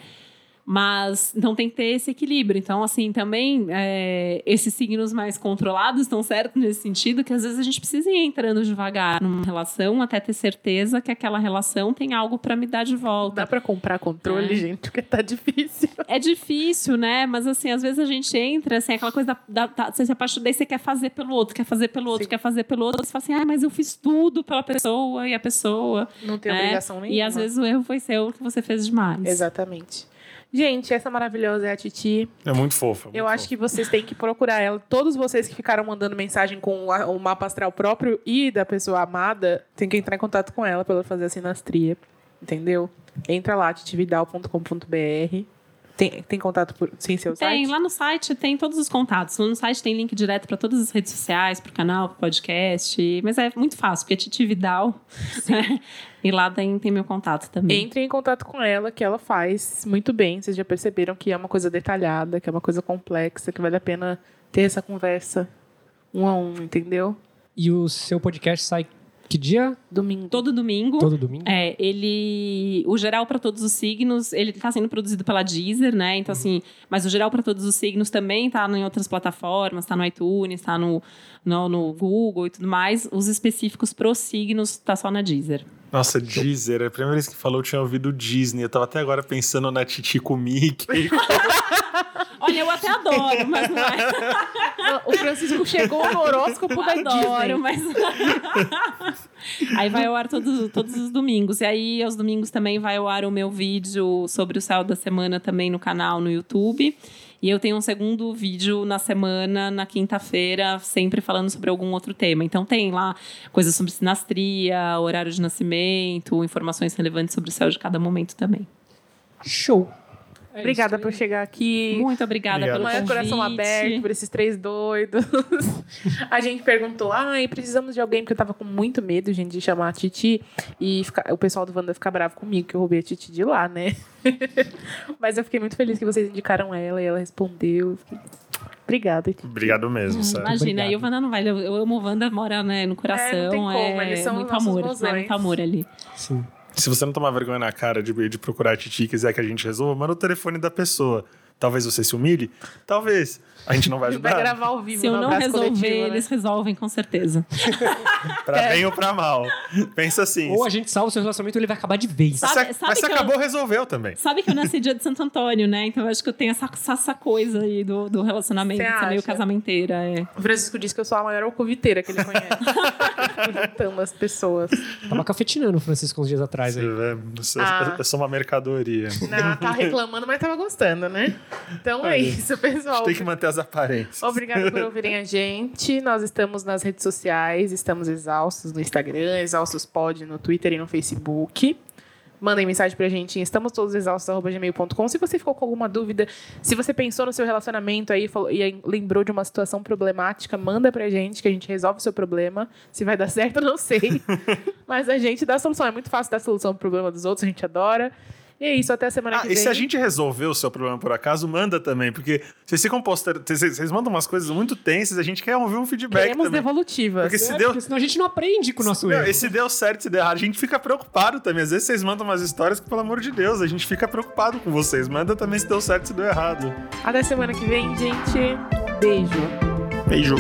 Mas então tem que ter esse equilíbrio. Então, assim, também é, esses signos mais controlados estão certos nesse sentido que às vezes a gente precisa ir entrando devagar numa relação até ter certeza que aquela relação tem algo para me dar de volta. Dá pra comprar controle, É. gente, porque tá difícil. É difícil, né? Mas assim, às vezes a gente entra, assim, aquela coisa da, da, você se apaixona, daí você quer fazer pelo outro, quer fazer pelo outro, Sim. quer fazer pelo outro. Você fala assim, ah, mas eu fiz tudo pela pessoa e a pessoa. Não tem né? obrigação nenhuma. E às vezes o erro foi seu que você fez demais. Exatamente. Gente, essa maravilhosa é a Titi. É muito fofa. Eu acho que vocês têm que procurar ela. Todos vocês que ficaram mandando mensagem com o a- o mapa astral próprio e da pessoa amada, tem que entrar em contato com ela pra ela fazer a sinastria. Entendeu? Entra lá, titividal.com.br. Tem, tem contato por, sem seu Tem, site? lá no site tem todos os contatos. Lá no site tem link direto para todas as redes sociais, pro canal, pro podcast. Mas é muito fácil, porque é Titi Vidal. e lá tem, tem meu contato também. Entre em contato com ela, que ela faz muito bem. Vocês já perceberam que é uma coisa detalhada, que é uma coisa complexa, que vale a pena ter essa conversa um a um, entendeu? E o seu podcast sai que dia? Domingo. Todo domingo. Todo domingo? É, ele. O geral para todos os signos, ele tá sendo produzido pela Deezer, né? Então, assim, mas o geral para todos os signos também tá em outras plataformas, tá no iTunes, tá no, no, no Google e tudo mais. Os específicos pros signos tá só na Deezer. Nossa, Deezer. A primeira vez que falou, eu tinha ouvido Disney. Eu tava até agora pensando na Titico Mickey. Olha, eu até adoro, mas não é. O Francisco chegou no horóscopo da Adoro, Disney. mas. aí vai ao ar todos, todos os domingos. E aí, aos domingos também vai ao ar o meu vídeo sobre o céu da semana também no canal no YouTube. E eu tenho um segundo vídeo na semana, na quinta-feira, sempre falando sobre algum outro tema. Então tem lá coisas sobre sinastria, horário de nascimento, informações relevantes sobre o céu de cada momento também. Show. É Obrigada por aí. chegar aqui. Muito obrigada Obrigado. pelo Maior convite. coração aberto por esses três doidos. a gente perguntou, ai, precisamos de alguém, porque eu tava com muito medo, gente, de chamar a Titi. E ficar- o pessoal do Wanda ficar bravo comigo, que eu roubei a Titi de lá, né? Mas eu fiquei muito feliz que vocês indicaram ela e ela respondeu. Obrigada, Titi. Obrigado mesmo, sério. Imagina, Obrigado. e o Wanda não vai. Eu, amo o Wanda, mora né, no coração. É, não tem como, é eles são muito amor. É muito amor ali. Sim. Se você não tomar vergonha na cara de, de procurar a Titi e quiser que a gente resolva, manda o telefone da pessoa. Talvez você se humilhe? Talvez. A gente não vai A gente vai ajudar. gravar ao vivo Se eu não resolver, coletivo, né? eles resolvem com certeza. Pra bem ou pra mal. Pensa assim. Ou a gente salva o seu relacionamento ou ele vai acabar de vez. Mas, Sabe- se- sabe mas se que eu- acabou, resolveu também. Sabe que eu nasci dia de Santo Antônio, né? Então eu acho que eu tenho essa, essa, coisa aí do, do relacionamento, Você meio casamenteira. É. O Francisco disse que eu sou a maior alcoviteira que ele conhece. Juntando as pessoas. Tava cafetinando o Francisco uns dias atrás aí. Você sou- Ah. Eu sou uma mercadoria. Não, tá reclamando, mas tava gostando, né? Então é Olha, isso, pessoal. Tem que manter as aparências. Obrigada por ouvirem a gente. Nós estamos nas redes sociais, estamos exaustos no Instagram, exaustos pod no Twitter e no Facebook. Mandem mensagem pra gente em estamos todos exaustos@gmail.com. Se você ficou com alguma dúvida, se você pensou no seu relacionamento aí falou- e lembrou de uma situação problemática, manda pra gente que a gente resolve o seu problema. Se vai dar certo, eu não sei. Mas a gente dá solução. É muito fácil dar solução pro problema dos outros, a gente adora. E é isso, até a semana Ah, que e vem. se a gente resolver o seu problema por acaso, manda também, porque vocês ficam postando, vocês, vocês mandam umas coisas muito tensas, a gente quer ouvir um feedback Queremos também. devolutivas. Porque se É, deu, porque senão a gente não aprende com o nosso Não, erro. e se deu certo, se deu errado, a gente fica preocupado também. Às vezes vocês mandam umas histórias que, pelo amor de Deus, a gente fica preocupado com vocês. Manda também se deu certo, se deu errado. Até semana que vem, gente. Beijo. Beijo.